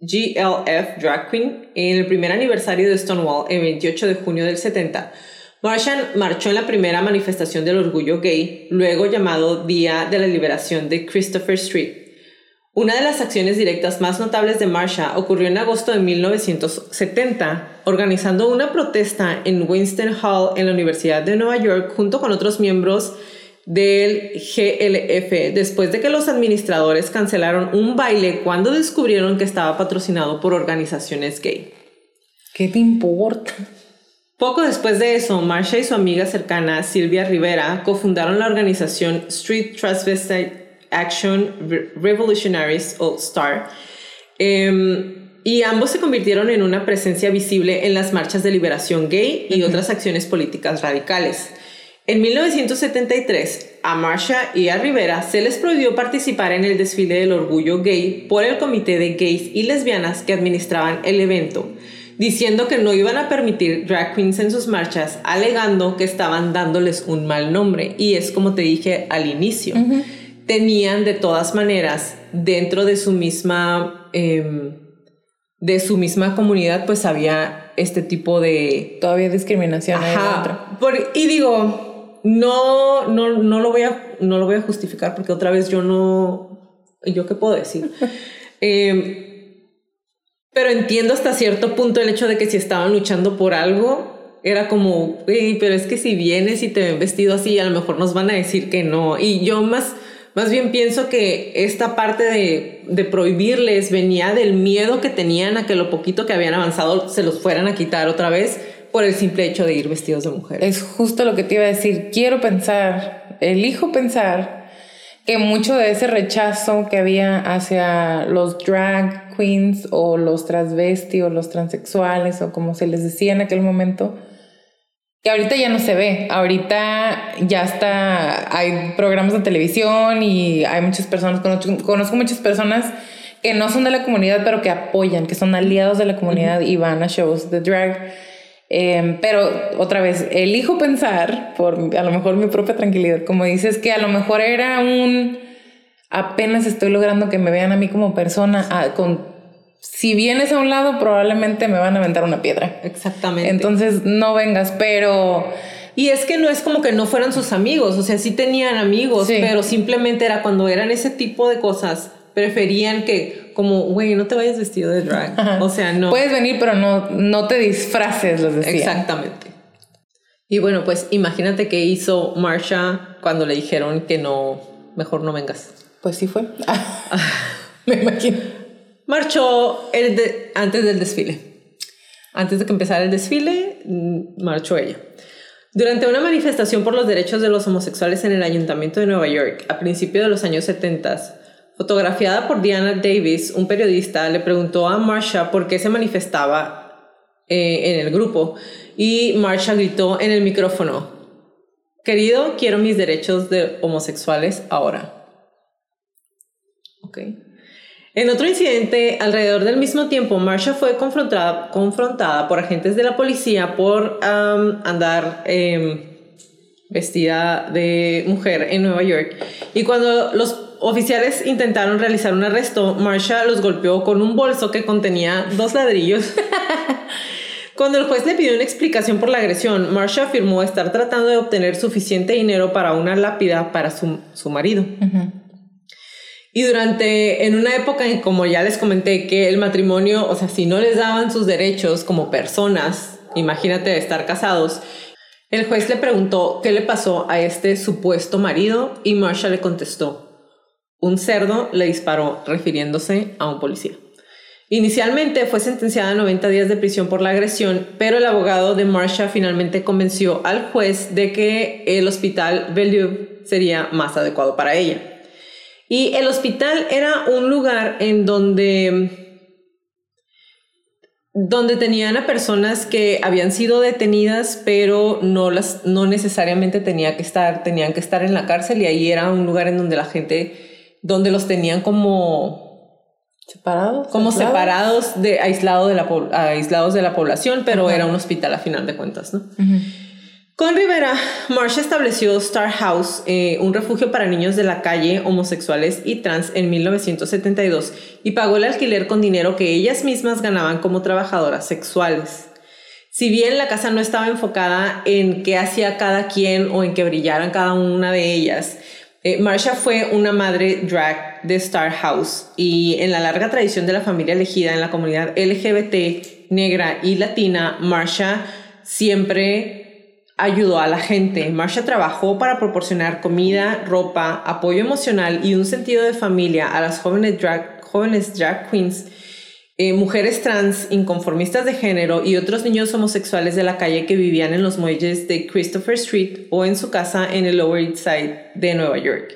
GLF Drag Queen en el primer aniversario de Stonewall, el 28 de junio del 70. Marsha marchó en la primera manifestación del orgullo gay, luego llamado Día de la Liberación de Christopher Street. Una de las acciones directas más notables de Marsha ocurrió en agosto de 1970, organizando una protesta en Winston Hall en la Universidad de Nueva York junto con otros miembros del GLF, después de que los administradores cancelaron un baile cuando descubrieron que estaba patrocinado por organizaciones gay. ¿Qué te importa? Poco después de eso, Marsha y su amiga cercana, Silvia Rivera, cofundaron la organización Street Transvestite Action Revolutionaries All Star. Em, y ambos se convirtieron en una presencia visible en las marchas de liberación gay y otras acciones políticas radicales. En 1973, a Marsha y a Rivera se les prohibió participar en el desfile del orgullo gay por el comité de gays y lesbianas que administraban el evento, diciendo que no iban a permitir drag queens en sus marchas, alegando que estaban dándoles un mal nombre. Y es como te dije al inicio tenían de todas maneras dentro de su misma, em, de su misma comunidad, pues había este tipo de... Todavía discriminación. Ajá. y digo, no, no, no, lo voy a, no lo voy a justificar porque otra vez yo no... ¿Yo qué puedo decir? eh, pero entiendo hasta cierto punto el hecho de que si estaban luchando por algo, era como, pero es que si vienes y te ven vestido así, a lo mejor nos van a decir que no. Y yo más más bien pienso que esta parte de, prohibirles venía del miedo que tenían a que lo poquito que habían avanzado se los fueran a quitar otra vez por el simple hecho de ir vestidos de mujer. Es justo lo que te iba a decir. Quiero pensar, elijo pensar que mucho de ese rechazo que había hacia los drag queens o los transvesti o los transexuales o como se les decía en aquel momento, que ahorita ya no se ve, ahorita ya está, hay programas de televisión y hay muchas personas, conozco, muchas personas que no son de la comunidad, pero que apoyan, que son aliados de la comunidad y van a shows de drag. Em, pero otra vez, elijo pensar, por a lo mejor mi propia tranquilidad, como dices, que a lo mejor era un, apenas estoy logrando que me vean a mí como persona, con si vienes a un lado, probablemente me van a aventar una piedra. Exactamente. Entonces no vengas, pero... Y es que no es como que no fueran sus amigos, o sea, sí tenían amigos, pero simplemente era cuando eran ese tipo de cosas, preferían que, como, güey, no te vayas vestido de drag. O sea, no. Puedes venir, pero no, no te disfraces, les decía. Exactamente. Y bueno, pues imagínate qué hizo Marsha cuando le dijeron que no, mejor no vengas. Pues sí fue. Me imagino marchó el antes del desfile. Antes de que empezara el desfile, mm, marchó ella. Durante una manifestación por los derechos de los homosexuales en el Ayuntamiento de Nueva York a principios de los años 70, fotografiada por Diana Davis, un periodista le preguntó a Marsha por qué se manifestaba eh, en el grupo y Marsha gritó en el micrófono, querido, quiero mis derechos de homosexuales ahora. Okay. En otro incidente, alrededor del mismo tiempo, Marsha fue confrontada, por agentes de la policía por andar em, vestida de mujer en Nueva York. Y cuando los oficiales intentaron realizar un arresto, Marsha los golpeó con un bolso que contenía dos ladrillos. Cuando el juez le pidió una explicación por la agresión, Marsha afirmó estar tratando de obtener suficiente dinero para una lápida para su, su marido. Y durante, en una época en como ya les comenté, que el matrimonio, o sea, si no les daban sus derechos como personas, imagínate estar casados, el juez le preguntó qué le pasó a este supuesto marido y Marsha le contestó, un cerdo le disparó refiriéndose a un policía. Inicialmente fue sentenciada a 90 días de prisión por la agresión, pero el abogado de Marsha finalmente convenció al juez de que el hospital Bellevue sería más adecuado para ella. Y el hospital era un lugar en donde, donde tenían a personas que habían sido detenidas, pero no, las, no necesariamente tenía que estar, tenían que estar en la cárcel y ahí era un lugar en donde la gente, donde los tenían como separados, como separados de aislado de la aislados de la población, pero era un hospital a final de cuentas, ¿no? Con Rivera, Marsha estableció Star House, eh, un refugio para niños de la calle, homosexuales y trans en 1972 y pagó el alquiler con dinero que ellas mismas ganaban como trabajadoras sexuales. Si bien la casa no estaba enfocada en qué hacía cada quien o en que brillaran cada una de ellas, eh, Marsha fue una madre drag de Star House y en la larga tradición de la familia elegida en la comunidad LGBT, negra y latina, Marsha siempre ayudó a la gente. Marsha trabajó para proporcionar comida, ropa, apoyo emocional y un sentido de familia a las jóvenes drag, jóvenes drag queens, eh, mujeres trans, inconformistas de género y otros niños homosexuales de la calle que vivían en los muelles de Christopher Street o en su casa en el Lower East Side de Nueva York.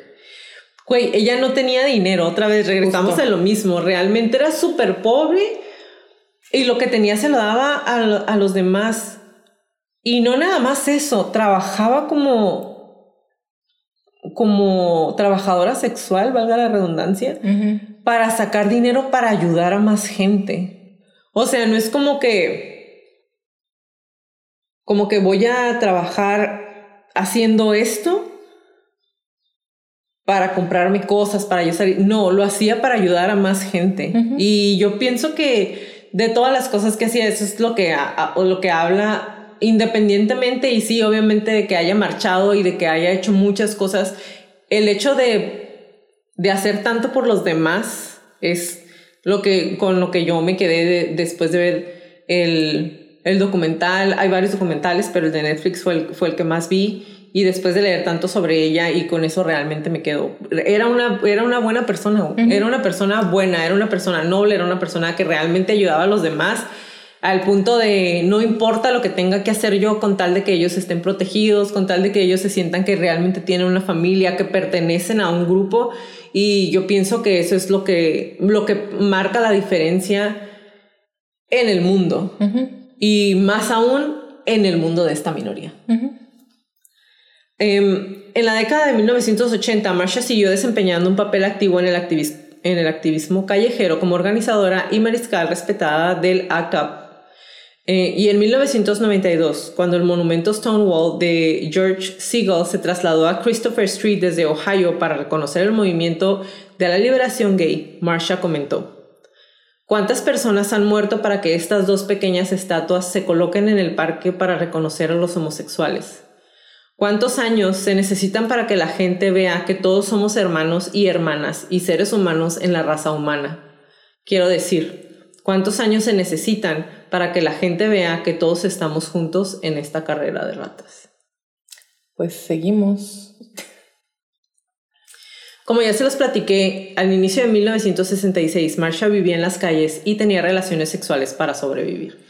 Güey, ella no tenía dinero, otra vez regresamos a lo mismo, realmente era súper pobre y lo que tenía se lo daba a, a los demás. Y no nada más eso, trabajaba como, como trabajadora sexual, valga la redundancia, para sacar dinero para ayudar a más gente. O sea, no es como que, como que voy a trabajar haciendo esto para comprarme cosas, para yo salir. No, lo hacía para ayudar a más gente. Y yo pienso que de todas las cosas que hacía, eso es lo que, lo que habla independientemente y sí, obviamente de que haya marchado y de que haya hecho muchas cosas, el hecho de, de hacer tanto por los demás es lo que, con lo que yo me quedé después de ver el, el, documental. Hay varios documentales, pero el de Netflix fue el, fue el que más vi y después de leer tanto sobre ella y con eso realmente me quedo. Era una, era una buena persona, era una persona buena, era una persona noble, era una persona que realmente ayudaba a los demás al punto de no importa lo que tenga que hacer yo con tal de que ellos estén protegidos, con tal de que ellos se sientan que realmente tienen una familia, que pertenecen a un grupo y yo pienso que eso es lo que, lo que marca la diferencia en el mundo y más aún en el mundo de esta minoría. Em, en la década de 1980, Marsha siguió desempeñando un papel activo en el, en el activismo callejero como organizadora y mariscal respetada del ACAP. Eh, y en 1992, cuando el monumento Stonewall de George Segal se trasladó a Christopher Street desde Ohio para reconocer el movimiento de la liberación gay, Marsha comentó, ¿Cuántas personas han muerto para que estas dos pequeñas estatuas se coloquen en el parque para reconocer a los homosexuales? ¿Cuántos años se necesitan para que la gente vea que todos somos hermanos y hermanas y seres humanos en la raza humana? Quiero decir, ¿cuántos años se necesitan para que la gente vea que todos estamos juntos en esta carrera de ratas? Pues seguimos. Como ya se los platiqué, al inicio de 1966, Marsha vivía en las calles y tenía relaciones sexuales para sobrevivir.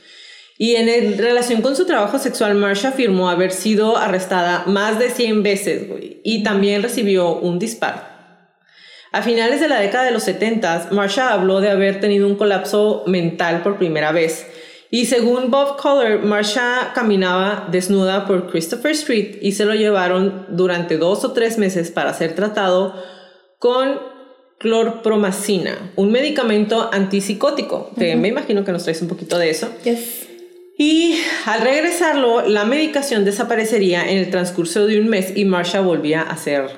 Y en relación con su trabajo sexual, Marsha afirmó haber sido arrestada más de 100 veces, y también recibió un disparo. A finales de la década de los 70, Marsha habló de haber tenido un colapso mental por primera vez. Y según Bob Collar, Marsha caminaba desnuda por Christopher Street y se lo llevaron durante dos o tres meses para ser tratado con clorpromacina, un medicamento antipsicótico. Me imagino que nos traes un poquito de eso. Y al regresarlo, la medicación desaparecería en el transcurso de un mes y Marsha volvía a ser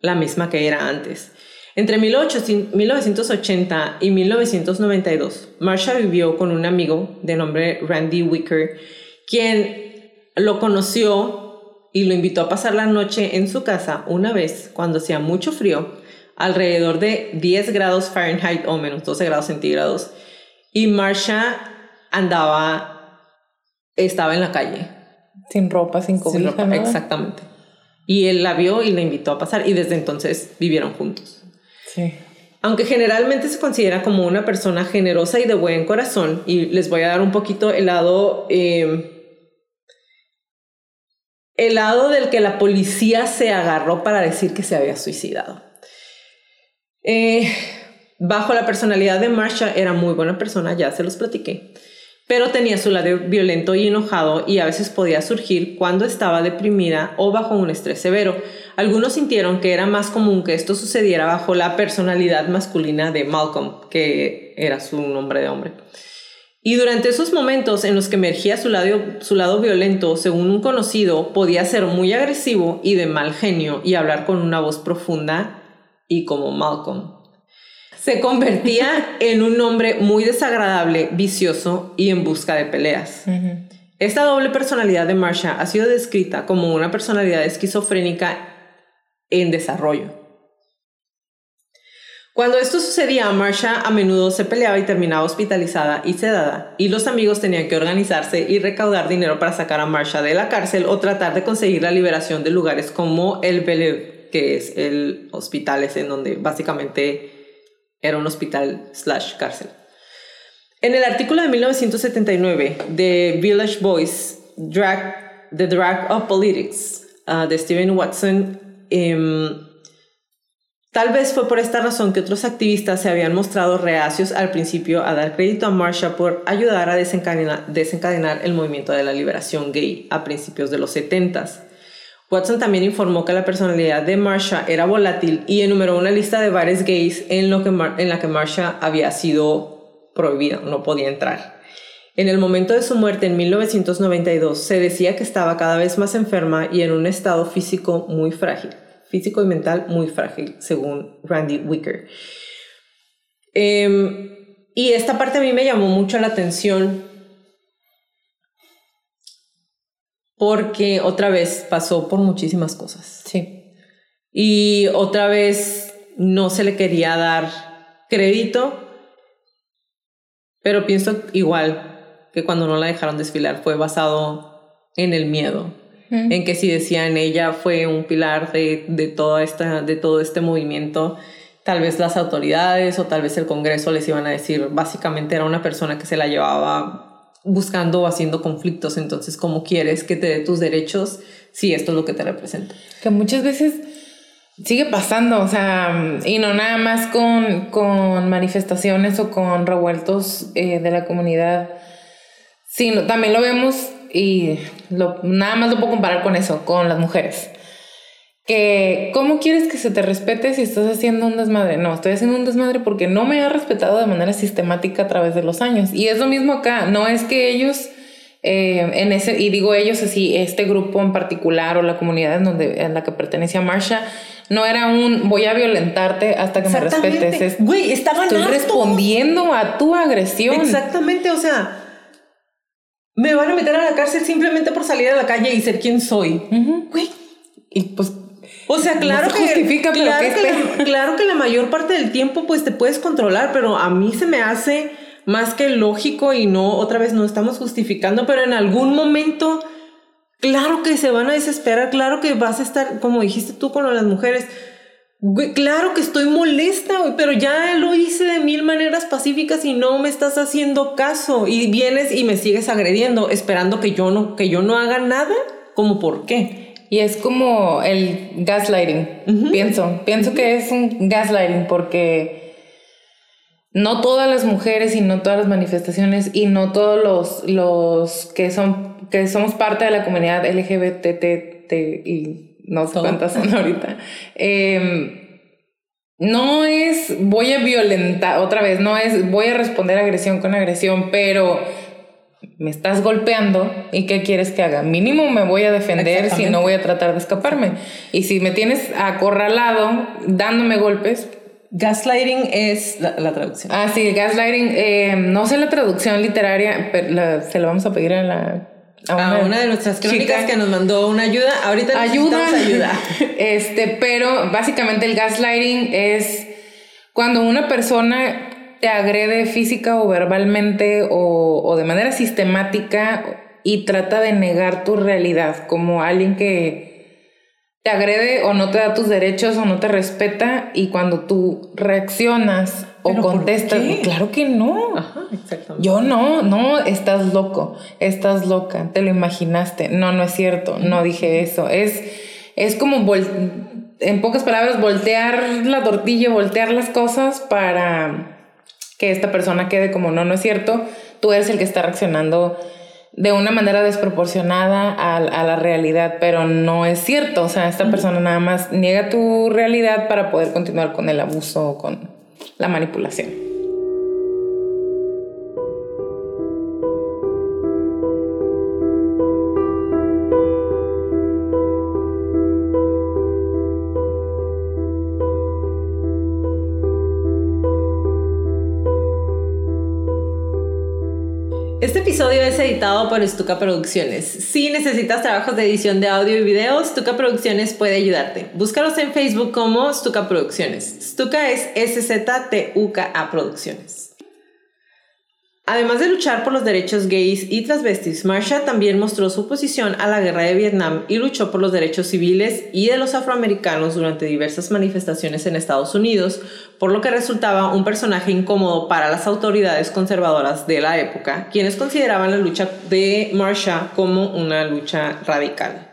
la misma que era antes. Entre 1980 y 1992, Marsha vivió con un amigo de nombre Randy Wicker, quien lo conoció y lo invitó a pasar la noche en su casa una vez cuando hacía mucho frío, alrededor de 10 grados Fahrenheit o menos 12 grados centígrados, y Marsha andaba estaba en la calle. Sin ropa, sin cobija. Exactamente. Y él la vio y la invitó a pasar y desde entonces vivieron juntos. Aunque generalmente se considera como una persona generosa y de buen corazón, y les voy a dar un poquito el lado, eh, el lado del que la policía se agarró para decir que se había suicidado. Eh, bajo la personalidad de Marsha era muy buena persona, ya se los platiqué pero tenía su lado violento y enojado y a veces podía surgir cuando estaba deprimida o bajo un estrés severo. Algunos sintieron que era más común que esto sucediera bajo la personalidad masculina de Malcolm, que era su nombre de hombre. Y durante esos momentos en los que emergía su lado, su lado violento, según un conocido, podía ser muy agresivo y de mal genio y hablar con una voz profunda y como Malcolm se convertía en un hombre muy desagradable, vicioso y en busca de peleas. Esta doble personalidad de Marsha ha sido descrita como una personalidad esquizofrénica en desarrollo. Cuando esto sucedía, Marsha a menudo se peleaba y terminaba hospitalizada y sedada, y los amigos tenían que organizarse y recaudar dinero para sacar a Marsha de la cárcel o tratar de conseguir la liberación de lugares como el Bellevue, que es el hospital en donde básicamente era un hospital slash cárcel. En el artículo de 1979 de Village Voice, The Drag of Politics, uh, de Stephen Watson, em, tal vez fue por esta razón que otros activistas se habían mostrado reacios al principio a dar crédito a Marsha por ayudar a desencadenar, desencadenar el movimiento de la liberación gay a principios de los 70s. Watson también informó que la personalidad de Marsha era volátil y enumeró una lista de bares gays en, lo que en la que Marsha había sido prohibida, no podía entrar. En el momento de su muerte en 1992 se decía que estaba cada vez más enferma y en un estado físico muy frágil, físico y mental muy frágil, según Randy Wicker. Em, y esta parte a mí me llamó mucho la atención porque otra vez pasó por muchísimas cosas. Sí. Y otra vez no se le quería dar crédito, pero pienso igual que cuando no la dejaron desfilar fue basado en el miedo, en que si decían ella fue un pilar de, de, toda esta, de todo este movimiento, tal vez las autoridades o tal vez el Congreso les iban a decir, básicamente era una persona que se la llevaba buscando o haciendo conflictos, entonces, ¿cómo quieres que te dé tus derechos si esto es lo que te representa? Que muchas veces sigue pasando, o sea, y no nada más con, con manifestaciones o con revueltos eh, de la comunidad, sino también lo vemos y lo, nada más lo puedo comparar con eso, con las mujeres que cómo quieres que se te respete si estás haciendo un desmadre. No, estoy haciendo un desmadre porque no me ha respetado de manera sistemática a través de los años. Y es lo mismo acá, no es que ellos... Eh, en ese, y digo ellos así, este grupo en particular o la comunidad en, donde, en la que pertenecía Marsha, no era un voy a violentarte hasta que me respetes. Güey, estaban Estoy respondiendo a tu agresión. Exactamente, o sea, me van a meter a la cárcel simplemente por salir a la calle y ser quien soy. Güey, y pues o sea, claro que justifica, claro, que, la, claro que la mayor parte del tiempo pues te puedes controlar, pero a mí se me hace más que lógico y no, otra vez no estamos justificando, pero en algún momento, claro que se van a desesperar, claro que vas a estar, como dijiste tú con las mujeres, claro que estoy molesta, pero ya lo hice de mil maneras pacíficas y no me estás haciendo caso y vienes y me sigues agrediendo, esperando que yo no, que yo no haga nada, como por qué. Y es como el gaslighting, pienso. Pienso que es un gaslighting porque no todas las mujeres y no todas las manifestaciones y no todos los, los que, son, que somos parte de la comunidad LGBT y no sé cuántas son ahorita. Em, no es voy a violentar, otra vez, no es voy a responder agresión con agresión, pero me estás golpeando y qué quieres que haga. Mínimo me voy a defender si no voy a tratar de escaparme. Y si me tienes acorralado dándome golpes. Gaslighting es la, traducción. Ah, sí, gaslighting. Eh, no sé la traducción literaria, pero se lo vamos a pedir a la a una, de nuestras crónicas que nos mandó una ayuda. Ahorita ayuda. ayuda. este, pero básicamente el gaslighting es cuando una persona te agrede física o verbalmente o, de manera sistemática y trata de negar tu realidad como alguien que te agrede o no te da tus derechos o no te respeta y cuando tú reaccionas o contestas, claro que no. Ajá, exactamente. Yo no, no, estás loco, estás loca, te lo imaginaste. No, no es cierto, no dije eso. Es, es como, en pocas palabras, voltear la tortilla, voltear las cosas para que esta persona quede como no, no es cierto, tú eres el que está reaccionando de una manera desproporcionada a, la realidad, pero no es cierto. O sea, esta persona nada más niega tu realidad para poder continuar con el abuso o con la manipulación. Por Stuka Producciones. Si necesitas trabajos de edición de audio y video, Stuka Producciones puede ayudarte. Búscalos en Facebook como Stuka Producciones. Stuka es S-Z-T-U-K-A Producciones. Además de luchar por los derechos gays y transvestis, Marsha también mostró su oposición a la guerra de Vietnam y luchó por los derechos civiles y de los afroamericanos durante diversas manifestaciones en Estados Unidos, por lo que resultaba un personaje incómodo para las autoridades conservadoras de la época, quienes consideraban la lucha de Marsha como una lucha radical.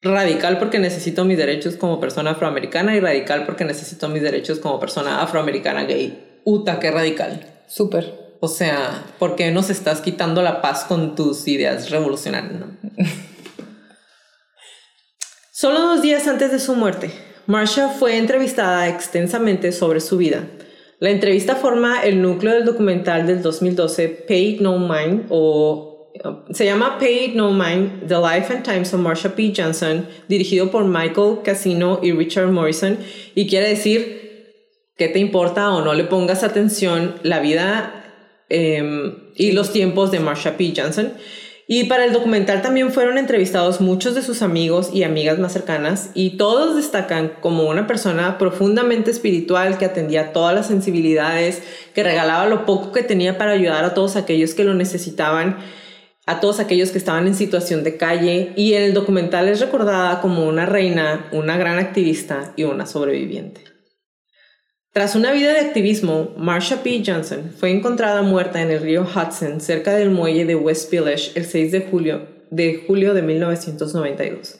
Radical porque necesito mis derechos como persona afroamericana y radical porque necesito mis derechos como persona afroamericana gay. Uta, qué radical. Súper. O sea, ¿por qué nos estás quitando la paz con tus ideas revolucionarias? Solo dos días antes de su muerte, Marsha fue entrevistada extensamente sobre su vida. La entrevista forma el núcleo del documental del 2012 Paid No Mind o uh, se llama Paid No Mind: The Life and Times of Marsha P. Johnson, dirigido por Michael Casino y Richard Morrison y quiere decir qué te importa o no le pongas atención la vida em, y los tiempos de Marsha P. Johnson. Y para el documental también fueron entrevistados muchos de sus amigos y amigas más cercanas y todos destacan como una persona profundamente espiritual que atendía todas las sensibilidades, que regalaba lo poco que tenía para ayudar a todos aquellos que lo necesitaban, a todos aquellos que estaban en situación de calle y en el documental es recordada como una reina, una gran activista y una sobreviviente. Tras una vida de activismo, Marsha P. Johnson fue encontrada muerta en el río Hudson cerca del muelle de West Village el 6 de julio de, julio de 1992.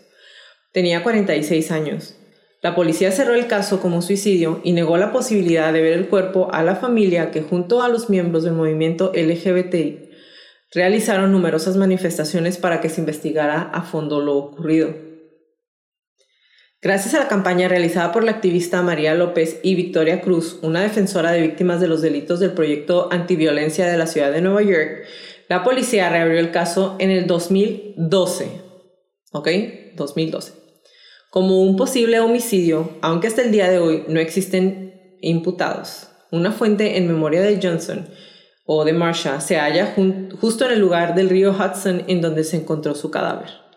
Tenía 46 años. La policía cerró el caso como suicidio y negó la posibilidad de ver el cuerpo a la familia que junto a los miembros del movimiento LGBTI realizaron numerosas manifestaciones para que se investigara a fondo lo ocurrido. Gracias a la campaña realizada por la activista María López y Victoria Cruz, una defensora de víctimas de los delitos del proyecto antiviolencia de la ciudad de Nueva York, la policía reabrió el caso en el 2012. ¿Ok? 2012. Como un posible homicidio, aunque hasta el día de hoy no existen imputados. Una fuente en memoria de Johnson o de Marsha se halla justo en el lugar del río Hudson en donde se encontró su cadáver.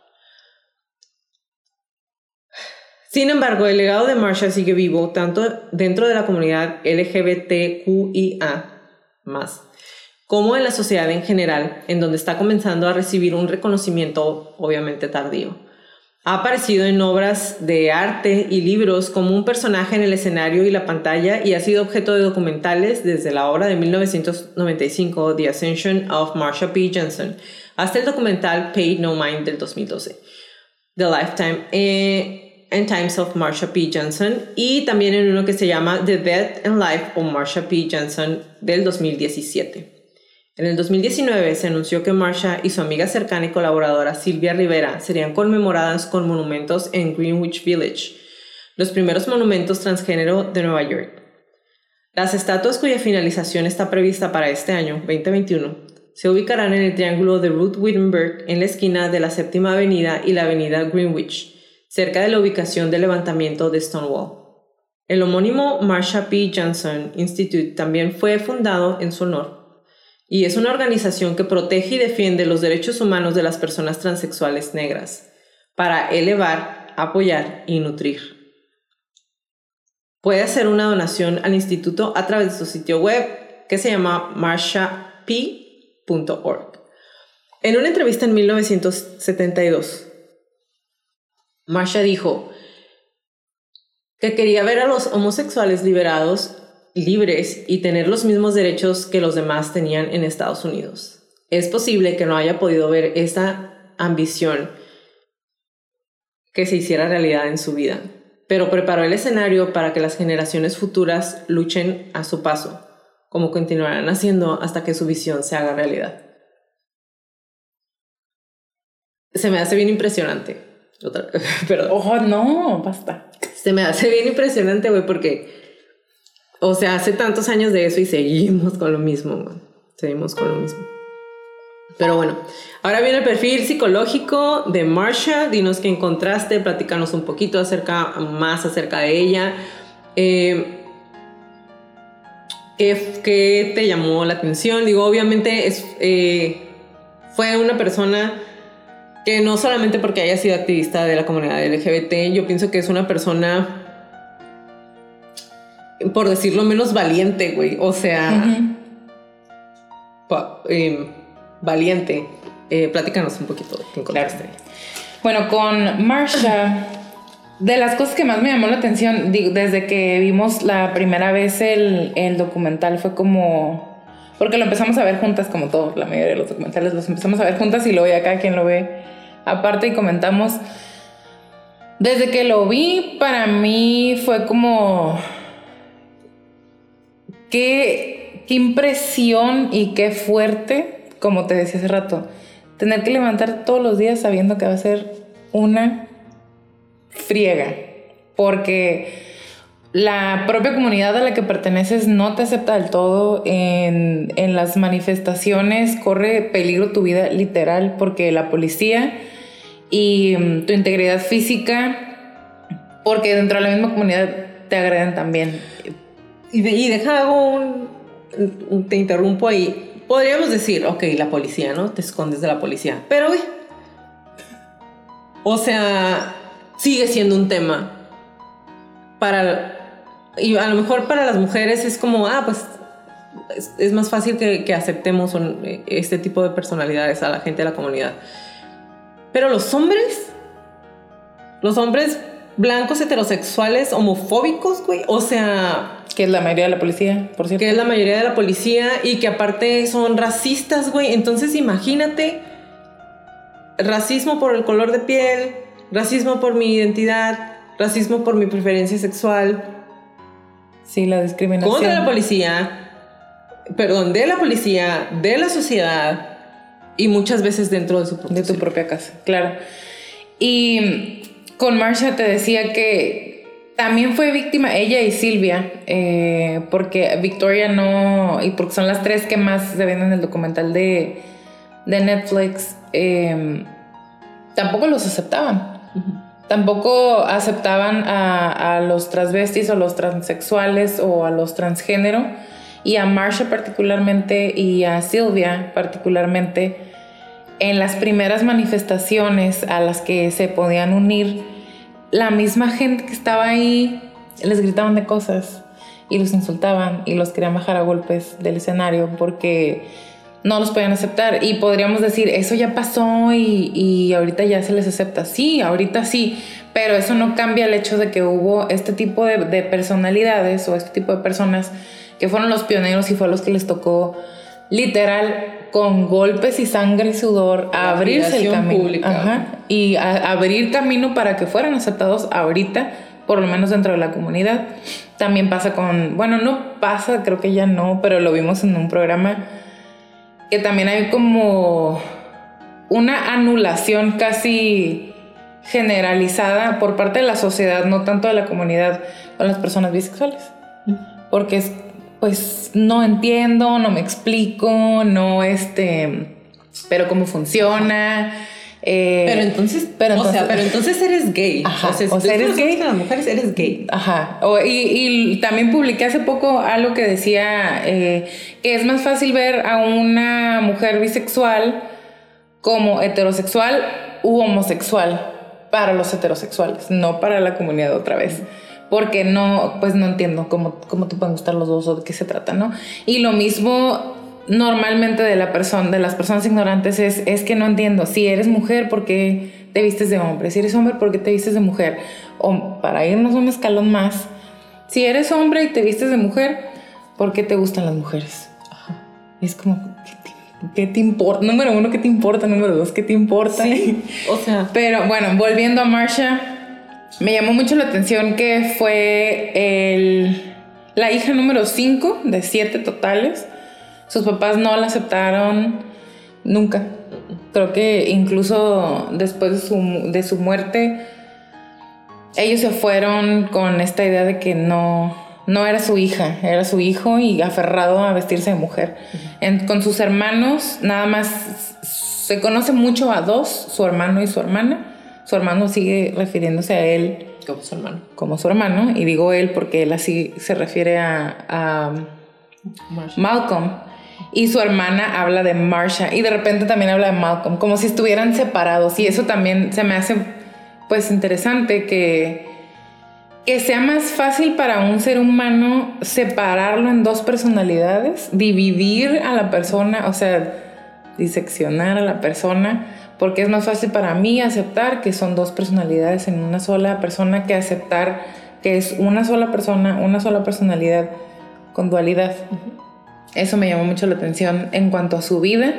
Sin embargo, el legado de Marshall sigue vivo tanto dentro de la comunidad LGBTQIA como en la sociedad en general, en donde está comenzando a recibir un reconocimiento obviamente tardío. Ha aparecido en obras de arte y libros como un personaje en el escenario y la pantalla y ha sido objeto de documentales desde la obra de 1995 The Ascension of Marsha P. Johnson hasta el documental Paid No Mind del 2012. The Lifetime. Eh, en Times of Marsha P. Johnson y también en uno que se llama The Death and Life of Marsha P. Johnson del 2017. En el 2019 se anunció que Marsha y su amiga cercana y colaboradora Silvia Rivera serían conmemoradas con monumentos en Greenwich Village, los primeros monumentos transgénero de Nueva York. Las estatuas cuya finalización está prevista para este año, 2021, se ubicarán en el triángulo de Ruth Wittenberg en la esquina de la Séptima Avenida y la Avenida Greenwich, cerca de la ubicación del levantamiento de Stonewall. El homónimo Marsha P. Johnson Institute también fue fundado en su honor y es una organización que protege y defiende los derechos humanos de las personas transexuales negras para elevar, apoyar y nutrir. Puede hacer una donación al instituto a través de su sitio web que se llama marshap.org. En una entrevista en 1972, Marsha dijo que quería ver a los homosexuales liberados, libres y tener los mismos derechos que los demás tenían en Estados Unidos. Es posible que no haya podido ver esta ambición que se hiciera realidad en su vida, pero preparó el escenario para que las generaciones futuras luchen a su paso, como continuarán haciendo hasta que su visión se haga realidad. Se me hace bien impresionante otra, perdón. Ojo, no, basta. Se me hace bien impresionante, güey, porque, o sea, hace tantos años de eso y seguimos con lo mismo, güey. Seguimos con lo mismo. Pero bueno, ahora viene el perfil psicológico de Marsha. Dinos qué encontraste, platícanos un poquito acerca, más acerca de ella. Eh, ¿qué, te llamó la atención? Digo, obviamente es, eh, fue una persona que no solamente porque haya sido activista de la comunidad LGBT, yo pienso que es una persona, por decirlo menos valiente, güey. O sea, em, valiente. Eh, platícanos un poquito de claro. Bueno, con Marsha, de las cosas que más me llamó la atención, desde que vimos la primera vez el, el documental, fue como porque lo empezamos a ver juntas, como todos, la mayoría de los documentales los empezamos a ver juntas y luego ya cada quien lo ve aparte y comentamos. Desde que lo vi, para mí fue como. Qué, qué impresión y qué fuerte, como te decía hace rato, tener que levantar todos los días sabiendo que va a ser una friega. Porque la propia comunidad a la que perteneces no te acepta del todo. En, en, las manifestaciones corre peligro tu vida literal porque la policía y mm, tu integridad física, porque dentro de la misma comunidad te agreden también. Y, de, y deja hago un, Te interrumpo ahí. Podríamos decir, ok, la policía, ¿no? Te escondes de la policía. Pero. O sea, sigue siendo un tema. Para. Y a lo mejor para las mujeres es como, ah, pues. Es, más fácil que, aceptemos un- este tipo de personalidades a la gente de la comunidad. Pero los hombres. Los hombres blancos heterosexuales homofóbicos, güey. O sea, Que es la mayoría de la policía, por cierto. que es la mayoría de la policía y que aparte son racistas, güey. Entonces imagínate racismo por el color de piel, racismo por mi identidad, racismo por mi preferencia sexual, Sí, la discriminación. contra la policía, perdón, de la policía, de la sociedad y muchas veces dentro de su propio De tu propia casa, claro. Y con Marsha te decía que también fue víctima ella y Silvia, eh, porque Victoria no, y porque son las tres que más se ven en el documental de, de Netflix, eh, tampoco los aceptaban. Tampoco aceptaban a, a los transvestis o los transexuales o a los transgénero. Y a Marsha particularmente y a Silvia particularmente en las primeras manifestaciones a las que se podían unir, la misma gente que estaba ahí les gritaban de cosas y los insultaban y los querían bajar a golpes del escenario porque no los podían aceptar. Y podríamos decir, eso ya pasó y, y ahorita ya se les acepta. Sí, ahorita sí, pero eso no cambia el hecho de que hubo este tipo de, de personalidades o este tipo de personas que fueron los pioneros y fue a los que les tocó literal con golpes y sangre y sudor a abrirse el camino. Ajá. y a- abrir camino para que fueran aceptados ahorita por lo menos dentro de la comunidad también pasa con bueno no pasa creo que ya no pero lo vimos en un programa que también hay como una anulación casi generalizada por parte de la sociedad no tanto de la comunidad con las personas bisexuales porque es pues no entiendo, no me explico, no este, pero cómo funciona. eh, Pero entonces, pero o sea, entonces- pero entonces eres gay. Ajá, O sea, o eres gay. las mujeres, eres gay. Ajá. O- y, y también publiqué hace poco algo que decía eh, que es más fácil ver a una mujer bisexual como heterosexual u homosexual para los heterosexuales, no para la comunidad otra vez. Porque no, pues no entiendo cómo, cómo te pueden gustar los dos o de qué se trata, ¿no? Y lo mismo normalmente de la persona, de las personas ignorantes es, es que no entiendo. Si eres mujer, ¿por qué te vistes de hombre? Si eres hombre, ¿por qué te vistes de mujer? O para irnos un escalón más, si eres hombre y te vistes de mujer, ¿por qué te gustan las mujeres? Es como, ¿qué te, qué te importa? Número uno, ¿qué te importa? Número dos, ¿qué te importa? O sea, Pero bueno, volviendo a Marsha, me llamó mucho la atención que fue el, la hija número 5 de 7 totales. Sus papás no la aceptaron nunca. Creo que incluso después de su, de su muerte, ellos se fueron con esta idea de que no, no era su hija, era su hijo y aferrado a vestirse de mujer. En- con sus hermanos, nada más se conoce mucho a dos, su hermano y su hermana. Su hermano sigue refiriéndose a él como su hermano. como su hermano, y digo él porque él así se refiere a, a Malcolm. Y su hermana habla de Marsha y de repente también habla de Malcolm, como si estuvieran separados. Y eso también se me hace pues interesante que, que sea más fácil para un ser humano separarlo en dos personalidades, dividir a la persona, o sea, diseccionar a la persona, porque es más fácil para mí aceptar que son dos personalidades en una sola persona que aceptar que es una sola persona, una sola personalidad con dualidad. Eso me llamó mucho la atención en cuanto a su vida.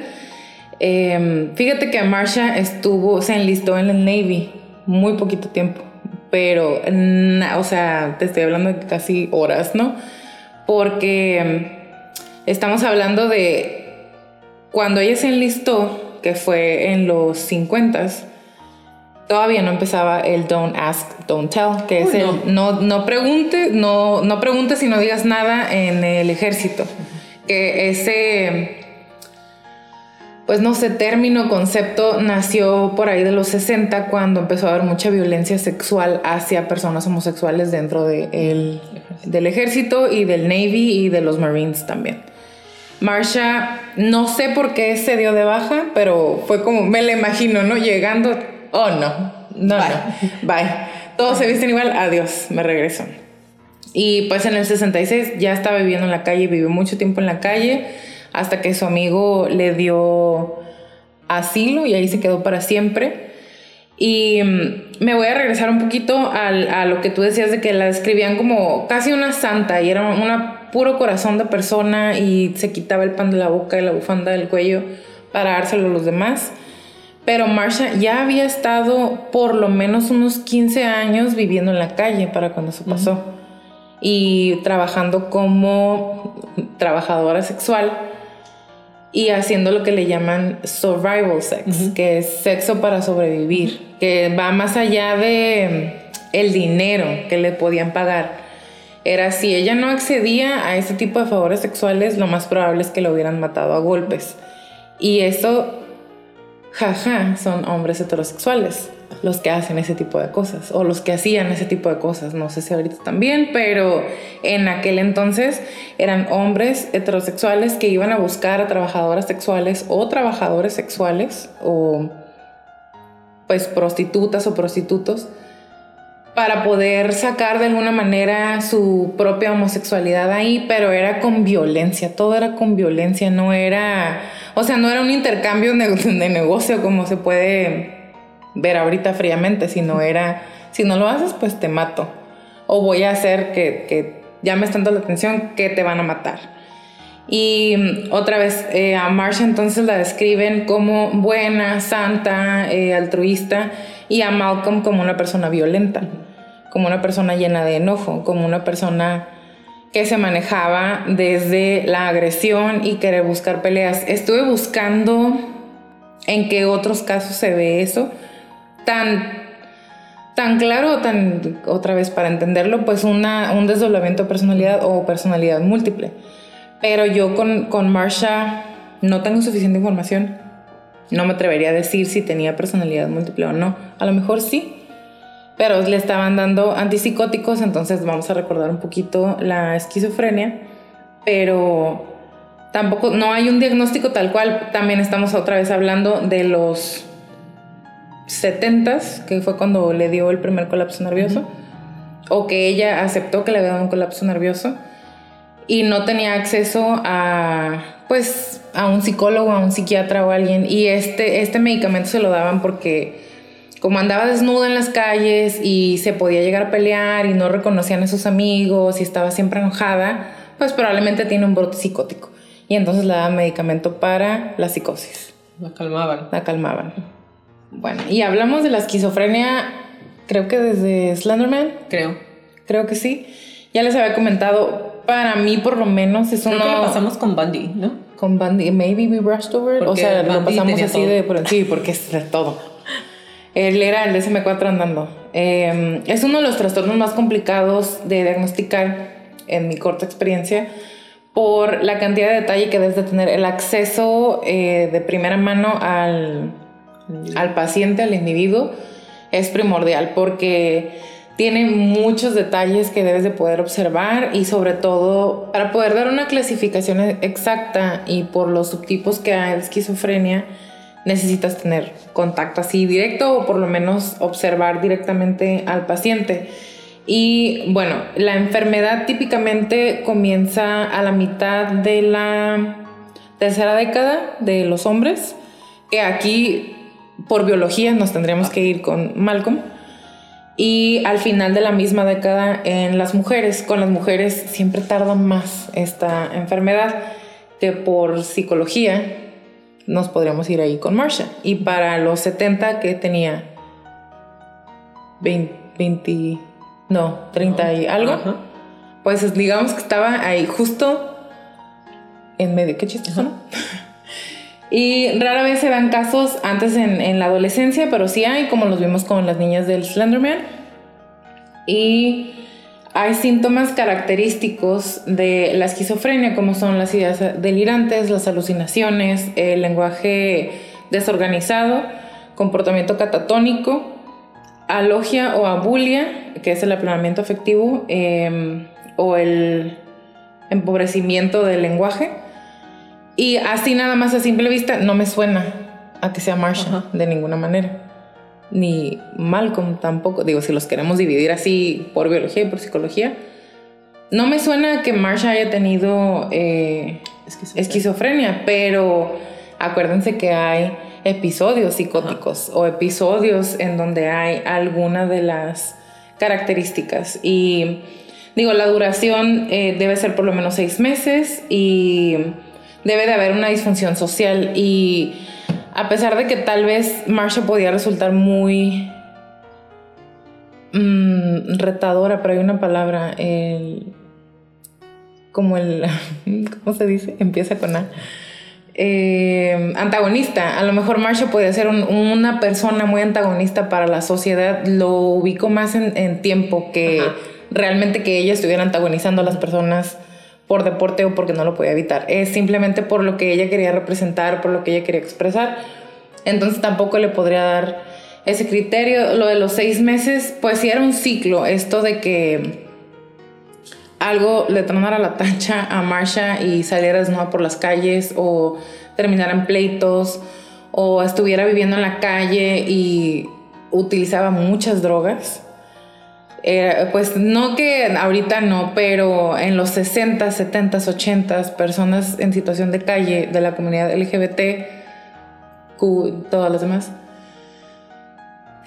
Eh, fíjate que Marsha estuvo, se enlistó en el Navy muy poquito tiempo, pero, na- o sea, te estoy hablando de casi horas, ¿no? Porque mm, estamos hablando de cuando ella se enlistó, que fue en los 50 todavía no empezaba el don't ask, don't tell, que es el no, no pregunte, no, no preguntes y no digas nada en el ejército. Que ese, pues no sé, término, concepto nació por ahí de los 60 cuando empezó a haber mucha violencia sexual hacia personas homosexuales dentro de del ejército y del Navy y de los Marines también. Marsha, no sé por qué se dio de baja, pero fue como, me la imagino, ¿no? Llegando, oh no, no, bye. no, bye. Todos se visten igual, adiós, me regreso. Y pues en el 66 ya estaba viviendo en la calle, vivió mucho tiempo en la calle, hasta que su amigo le dio asilo y ahí se quedó para siempre. Y mm, me voy a regresar un poquito a lo que tú decías de que la describían como casi una santa y era una puro corazón de persona y se quitaba el pan de la boca y la bufanda del cuello para dárselo a los demás. Pero Marsha ya había estado por lo menos unos 15 años viviendo en la calle para cuando eso pasó. Y trabajando como trabajadora sexual y haciendo lo que le llaman survival sex, que es sexo para sobrevivir, que va más allá de el dinero que le podían pagar. Era si ella no accedía a ese tipo de favores sexuales, lo más probable es que lo hubieran matado a golpes. Y eso jaja, son hombres heterosexuales los que hacen ese tipo de cosas o los que hacían ese tipo de cosas. No sé si ahorita también, pero en aquel entonces eran hombres heterosexuales que iban a buscar a trabajadoras sexuales o trabajadores sexuales o pues prostitutas o prostitutos para poder sacar de alguna manera su propia homosexualidad ahí, pero era con violencia, todo era con violencia, no era, o sea, no era un intercambio de negocio como se puede ver ahorita fríamente, sino era, si no lo haces, pues te mato, o voy a hacer que, llames tanto la atención que te van a matar. Y otra vez, eh, a Marsha entonces la describen como buena, santa, eh, altruista, y a Malcolm como una persona violenta, como una persona llena de enojo, como una persona que se manejaba desde la agresión y querer buscar peleas. Estuve buscando en qué otros casos se ve eso, tan, tan claro, tan, otra vez para entenderlo, pues una, un desdoblamiento de personalidad o personalidad múltiple. Pero yo con, con Marsha no tengo suficiente información no me atrevería a decir si tenía personalidad múltiple o no. A lo mejor sí. Pero le estaban dando antipsicóticos, entonces vamos a recordar un poquito la esquizofrenia. Pero tampoco, no hay un diagnóstico tal cual. También estamos otra vez hablando de los 70s, que fue cuando le dio el primer colapso nervioso. O que ella aceptó que le había dado un colapso nervioso y no tenía acceso a pues a un psicólogo, a un psiquiatra o a alguien y este, este medicamento se lo daban porque como andaba desnuda en las calles y se podía llegar a pelear y no reconocían a sus amigos y estaba siempre enojada, pues probablemente tiene un brote psicótico. Y entonces le daban medicamento para la psicosis. La calmaban. La calmaban. Bueno, y hablamos de la esquizofrenia, creo que desde Slenderman. Creo. Creo que sí. Ya les había comentado, para mí por lo menos es uno... Creo que lo pasamos con Bundy, ¿no? Con maybe we brushed over o sea, lo pasamos así de por sí, porque es de todo. Él era el DSM-4 andando. Em, es uno de los trastornos más complicados de diagnosticar en mi corta experiencia por la cantidad de detalle que debes de tener, el acceso eh, de primera mano al, al paciente, al individuo, es primordial porque tiene muchos detalles que debes de poder observar y sobre todo para poder dar una clasificación exacta y por los subtipos que hay de esquizofrenia necesitas tener contacto así directo o por lo menos observar directamente al paciente. Y bueno, la enfermedad típicamente comienza a la mitad de la tercera década de los hombres, que aquí por biología nos tendríamos que ir con Malcolm y al final de la misma década en las mujeres. Con las mujeres siempre tarda más esta enfermedad que por psicología nos podríamos ir ahí con Marsha. Y para los 70 que tenía 20, no, 30 y algo, pues digamos que estaba ahí justo en medio. Qué chistoso, ¿no? Y rara vez se dan casos antes en, la adolescencia, pero sí hay, como los vimos con las niñas del Slenderman. Y hay síntomas característicos de la esquizofrenia, como son las ideas delirantes, las alucinaciones, el lenguaje desorganizado, comportamiento catatónico, alogia o abulia, que es el aplanamiento afectivo, em, o el empobrecimiento del lenguaje. Y así nada más a simple vista no me suena a que sea Marsha de ninguna manera. Ni Malcolm tampoco. Digo, si los queremos dividir así por biología y por psicología. No me suena que Marsha haya tenido eh, esquizofrenia, pero acuérdense que hay episodios psicóticos o episodios en donde hay alguna de las características. Y digo, la duración eh, debe ser por lo menos seis meses y debe de haber una disfunción social. Y a pesar de que tal vez Marsha podía resultar muy mm, retadora, pero hay una palabra, como el, ¿cómo se dice? Empieza con A eh, antagonista. A lo mejor Marsha puede ser una persona muy antagonista para la sociedad. Lo ubico más en, tiempo que realmente que ella estuviera antagonizando a las personas por deporte o porque no lo podía evitar. Es simplemente por lo que ella quería representar, por lo que ella quería expresar. Entonces tampoco le podría dar ese criterio. Lo de los seis meses, pues sí era un ciclo. Esto de que algo le tronara la tacha a Marsha y saliera desnuda por las calles o terminara en pleitos o estuviera viviendo en la calle y utilizaba muchas drogas. Pues no que ahorita no, pero en los 60, 70, 80 personas en situación de calle de la comunidad LGBT, todas las demás,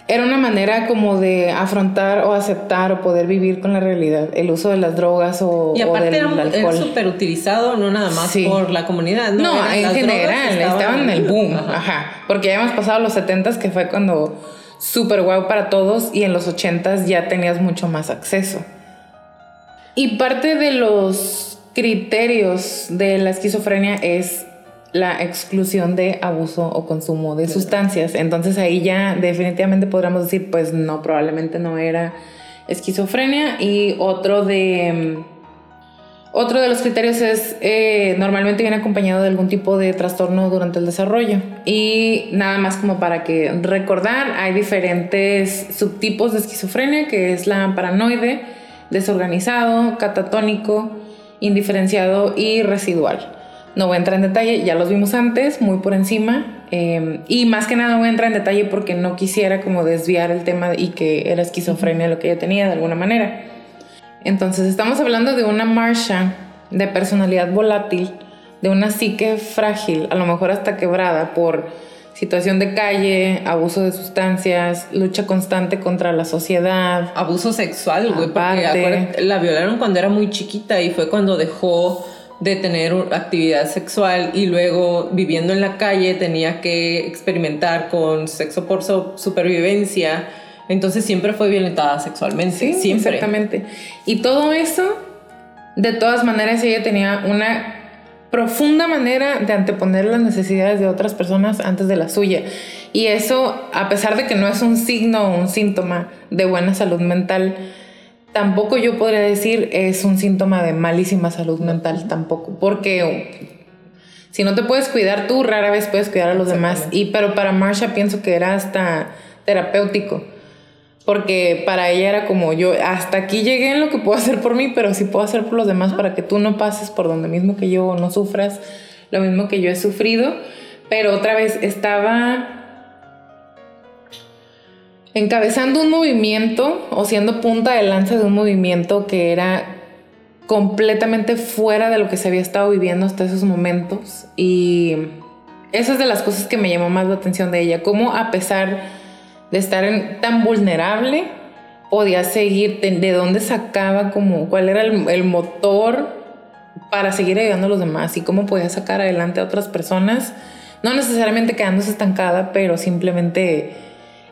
era una manera como de afrontar o aceptar o poder vivir con la realidad, el uso de las drogas o, y aparte del era, alcohol. súper utilizado, no nada más por la comunidad. No, no en general, estaban, en el boom, ajá. Porque ya hemos pasado los 70s que fue cuando súper guau para todos y en los 80s ya tenías mucho más acceso. Y parte de los criterios de la esquizofrenia es la exclusión de abuso o consumo de sustancias. Entonces ahí ya definitivamente podríamos decir, pues no, probablemente no era esquizofrenia. Y otro de... Otro de los criterios es, eh, normalmente viene acompañado de algún tipo de trastorno durante el desarrollo. Y nada más como para que recordar, hay diferentes subtipos de esquizofrenia, que es la paranoide, desorganizado, catatónico, indiferenciado y residual. No voy a entrar en detalle, ya los vimos antes, muy por encima. Em, y más que nada voy a entrar en detalle porque no quisiera como desviar el tema y que era esquizofrenia lo que ella tenía de alguna manera. Entonces estamos hablando de una marcha de personalidad volátil, de una psique frágil, a lo mejor hasta quebrada por situación de calle, abuso de sustancias, lucha constante contra la sociedad. Abuso sexual, güey, porque la violaron cuando era muy chiquita y fue cuando dejó de tener actividad sexual y luego viviendo en la calle tenía que experimentar con sexo por supervivencia. Entonces siempre fue violentada sexualmente. Sí, siempre. Exactamente. Y todo eso, de todas maneras, ella tenía una profunda manera de anteponer las necesidades de otras personas antes de la suya. Y eso, a pesar de que no es un signo o un síntoma de buena salud mental, tampoco yo podría decir es un síntoma de malísima salud mental tampoco, porque si no te puedes cuidar tú, rara vez puedes cuidar a los demás. Y pero para Marsha pienso que era hasta terapéutico. Porque para ella era como yo, hasta aquí llegué en lo que puedo hacer por mí, pero sí puedo hacer por los demás para que tú no pases por donde mismo que yo, no sufras lo mismo que yo he sufrido. Pero otra vez estaba encabezando un movimiento o siendo punta de lanza de un movimiento que era completamente fuera de lo que se había estado viviendo hasta esos momentos. Y esa es de las cosas que me llamó más la atención de ella, cómo a pesar de estar tan vulnerable, podía seguir, de, dónde sacaba, como, cuál era el, el motor para seguir ayudando a los demás y cómo podía sacar adelante a otras personas, no necesariamente quedándose estancada, pero simplemente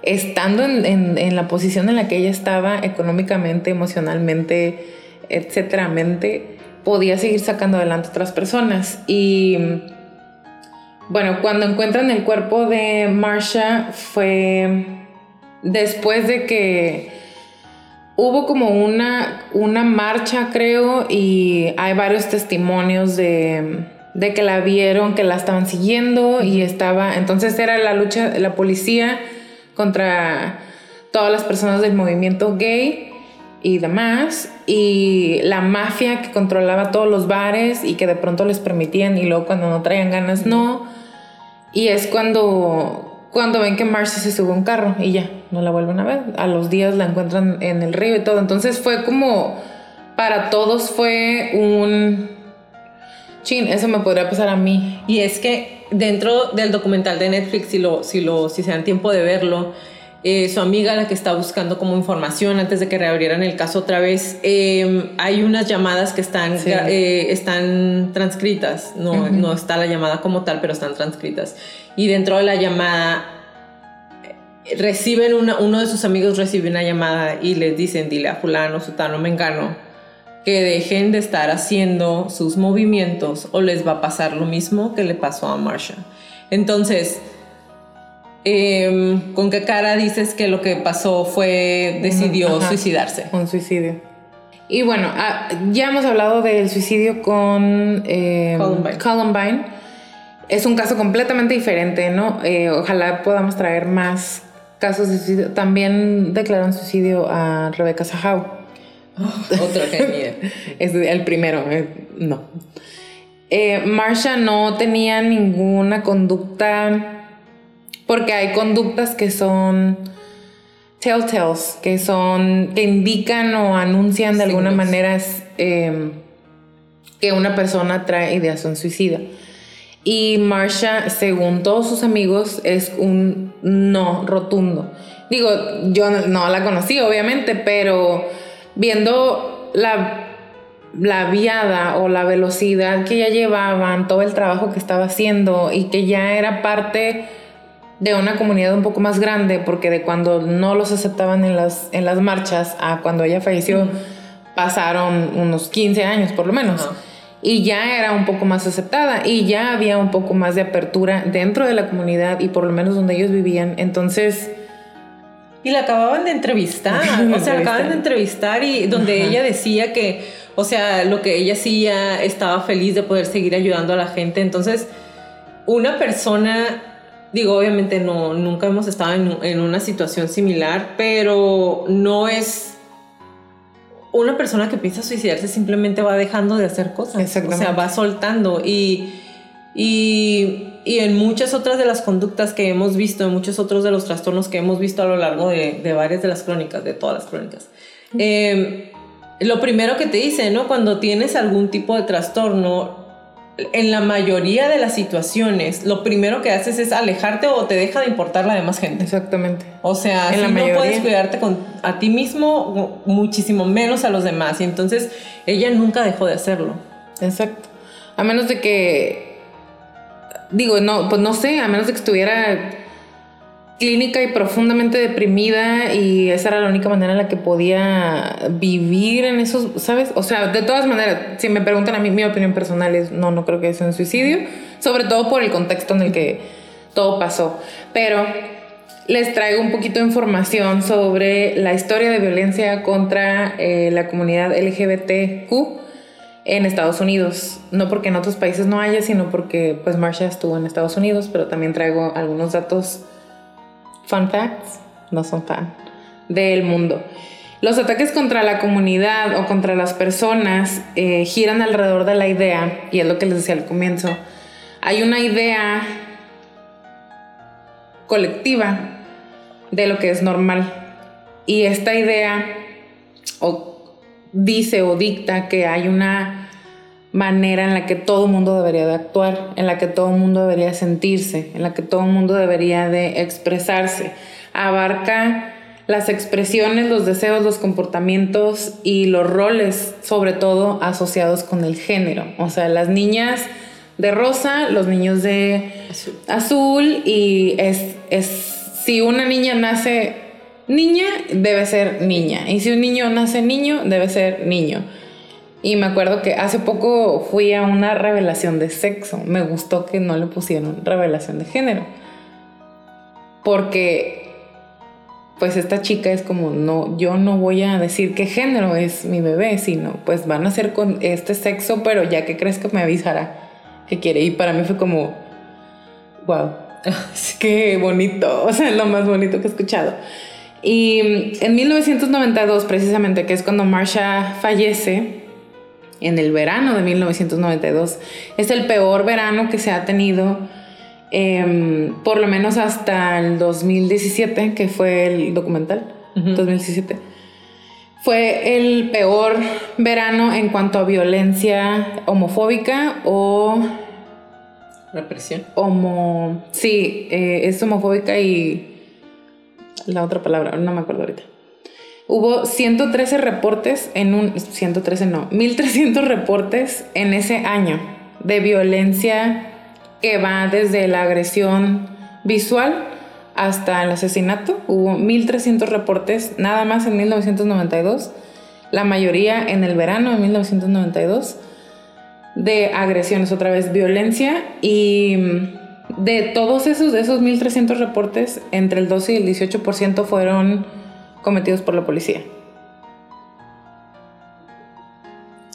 estando en, la posición en la que ella estaba económicamente, emocionalmente, etcétera, podía seguir sacando adelante otras personas. Y bueno, cuando encuentran el cuerpo de Marsha fue después de que hubo como una, una marcha, creo, y hay varios testimonios de, de que la vieron, que la estaban siguiendo y estaba, entonces era la lucha de la policía contra todas las personas del movimiento gay y demás, y la mafia que controlaba todos los bares y que de pronto les permitían y luego cuando no traían ganas no. Y es cuando, cuando ven que Marcy se sube a un carro y ya, no la vuelven a ver. A los días la encuentran en el río y todo. Entonces fue como, para todos fue un... Chin, eso me podría pasar a mí. Y es que dentro del documental de Netflix, si, lo, si, lo, si se dan tiempo de verlo, eh, su amiga, la que está buscando como información antes de que reabrieran el caso otra vez, em, hay unas llamadas que están, eh, están transcritas, no, no está la llamada como tal, pero están transcritas. Y dentro de la llamada eh, reciben una, uno de sus amigos recibe una llamada y les dicen, dile a fulano, sutano, mengano, que dejen de estar haciendo sus movimientos o les va a pasar lo mismo que le pasó a Marsha. Entonces, Em, ¿Con qué cara dices que lo que pasó fue, decidió suicidarse? Un suicidio. Y bueno, ah, ya hemos hablado del suicidio con eh, Columbine. Es un caso completamente diferente, ¿no? Eh, ojalá podamos traer más casos de suicidio. También declararon suicidio a Rebecca Sahau. Oh, otro que es el primero, eh, no. Marsha no tenía ninguna conducta porque hay conductas que son telltales, que son, que indican o anuncian de alguna manera que una persona trae ideación suicida. Y Marsha, según todos sus amigos, es un no rotundo. Digo, yo no la conocí, obviamente, pero viendo la, la viada o la velocidad que ya llevaban, todo el trabajo que estaba haciendo y que ya era parte de una comunidad un poco más grande, porque de cuando no los aceptaban en las, en las marchas a cuando ella falleció, pasaron unos 15 años por lo menos. Y ya era un poco más aceptada y ya había un poco más de apertura dentro de la comunidad y por lo menos donde ellos vivían. Entonces... Y la acababan de entrevistar, o sea, la acaban de entrevistar y donde ella decía que, o sea, lo que ella hacía estaba feliz de poder seguir ayudando a la gente. Entonces, una persona Digo, obviamente no, nunca hemos estado en, una situación similar, pero no es una persona que piensa suicidarse simplemente va dejando de hacer cosas. O sea, va soltando y, y, en muchas otras de las conductas que hemos visto, en muchos otros de los trastornos que hemos visto a lo largo de, varias de las crónicas, de todas las crónicas. Eh, lo primero que te dice, ¿no? Cuando tienes algún tipo de trastorno, en la mayoría de las situaciones, lo primero que haces es alejarte o te deja de importar la demás gente. Exactamente. O sea, si no puedes cuidarte con, a ti mismo, muchísimo menos a los demás. Y entonces ella nunca dejó de hacerlo. Exacto. A menos de que, digo, no, pues no sé, a menos de que estuviera clínica y profundamente deprimida y esa era la única manera en la que podía vivir en esos, ¿sabes? O sea, de todas maneras, si me preguntan a mí, mi opinión personal es, no, no creo que sea un suicidio, sobre todo por el contexto en el que todo pasó. Pero les traigo un poquito de información sobre la historia de violencia contra eh, la comunidad LGBTQ en Estados Unidos. No porque en otros países no haya, sino porque pues Marsha estuvo en Estados Unidos, pero también traigo algunos datos fun facts, no son fan, del mundo. Los ataques contra la comunidad o contra las personas eh, giran alrededor de la idea, y es lo que les decía al comienzo, hay una idea colectiva de lo que es normal. Y esta idea o dice o dicta que hay una manera en la que todo el mundo debería de actuar, en la que todo el mundo debería sentirse, en la que todo el mundo debería de expresarse. Abarca las expresiones, los deseos, los comportamientos y los roles, sobre todo asociados con el género. O sea, las niñas de rosa, los niños de azul, y es, es si una niña nace niña, debe ser niña. Y si un niño nace niño, debe ser niño. Y me acuerdo que hace poco fui a una revelación de sexo. Me gustó que no le pusieron revelación de género. Porque pues esta chica es como, no, yo no voy a decir qué género es mi bebé, sino pues van a ser con este sexo, pero ya que crees que me avisará que quiere. Y para mí fue como, wow, qué bonito, o sea, lo más bonito que he escuchado. Y en 1992, precisamente, que es cuando Marsha fallece, en el verano de 1992, es el peor verano que se ha tenido, em, por lo menos hasta el 2017, que fue el documental, 2017. Fue el peor verano en cuanto a violencia homofóbica o... Represión. Homo... Sí, eh, es homofóbica y... La otra palabra, no me acuerdo ahorita. Hubo 113 reportes en un... 113 no, 1300 reportes en ese año de violencia que va desde la agresión visual hasta el asesinato. Hubo 1.300 reportes nada más en 1992, la mayoría en el verano de 1992, de agresiones, otra vez violencia y de todos esos, de esos 1.300 reportes, entre el 12 y el 18% fueron cometidos por la policía.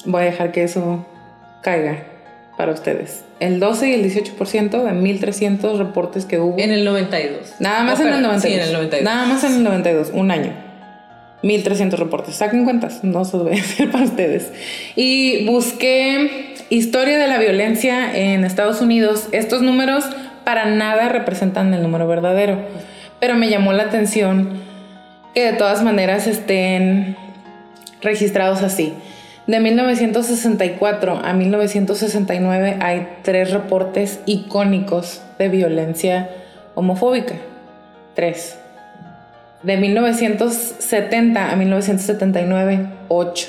Voy a dejar que eso caiga para ustedes. El 12 y el 18% de 1.300 reportes que hubo. En el 92. Nada más en el 92. Sí, en el 92. Nada más en el 92, un año. 1.300 reportes. Saquen cuentas, no se los voy a hacer para ustedes. Y busqué historia de la violencia en Estados Unidos. Estos números para nada representan el número verdadero. Pero me llamó la atención que de todas maneras estén registrados así. De 1964 a 1969 hay tres reportes icónicos de violencia homofóbica. Tres. De 1970 a 1979, ocho.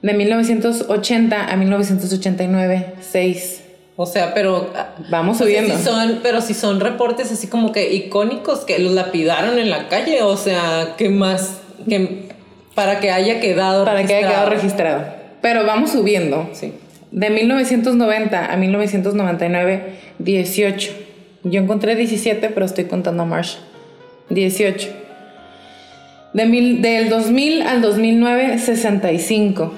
De 1980 a 1989, seis. O sea, pero vamos subiendo. Si son, pero si son reportes así como que icónicos que los lapidaron en la calle, o sea, ¿qué más? Que para que haya quedado Para que haya quedado registrado. Pero vamos subiendo. Sí. De 1990 a 1999, 18. Yo encontré 17, pero estoy contando a Marsh. 18. De mil, del 2000 al 2009, 65.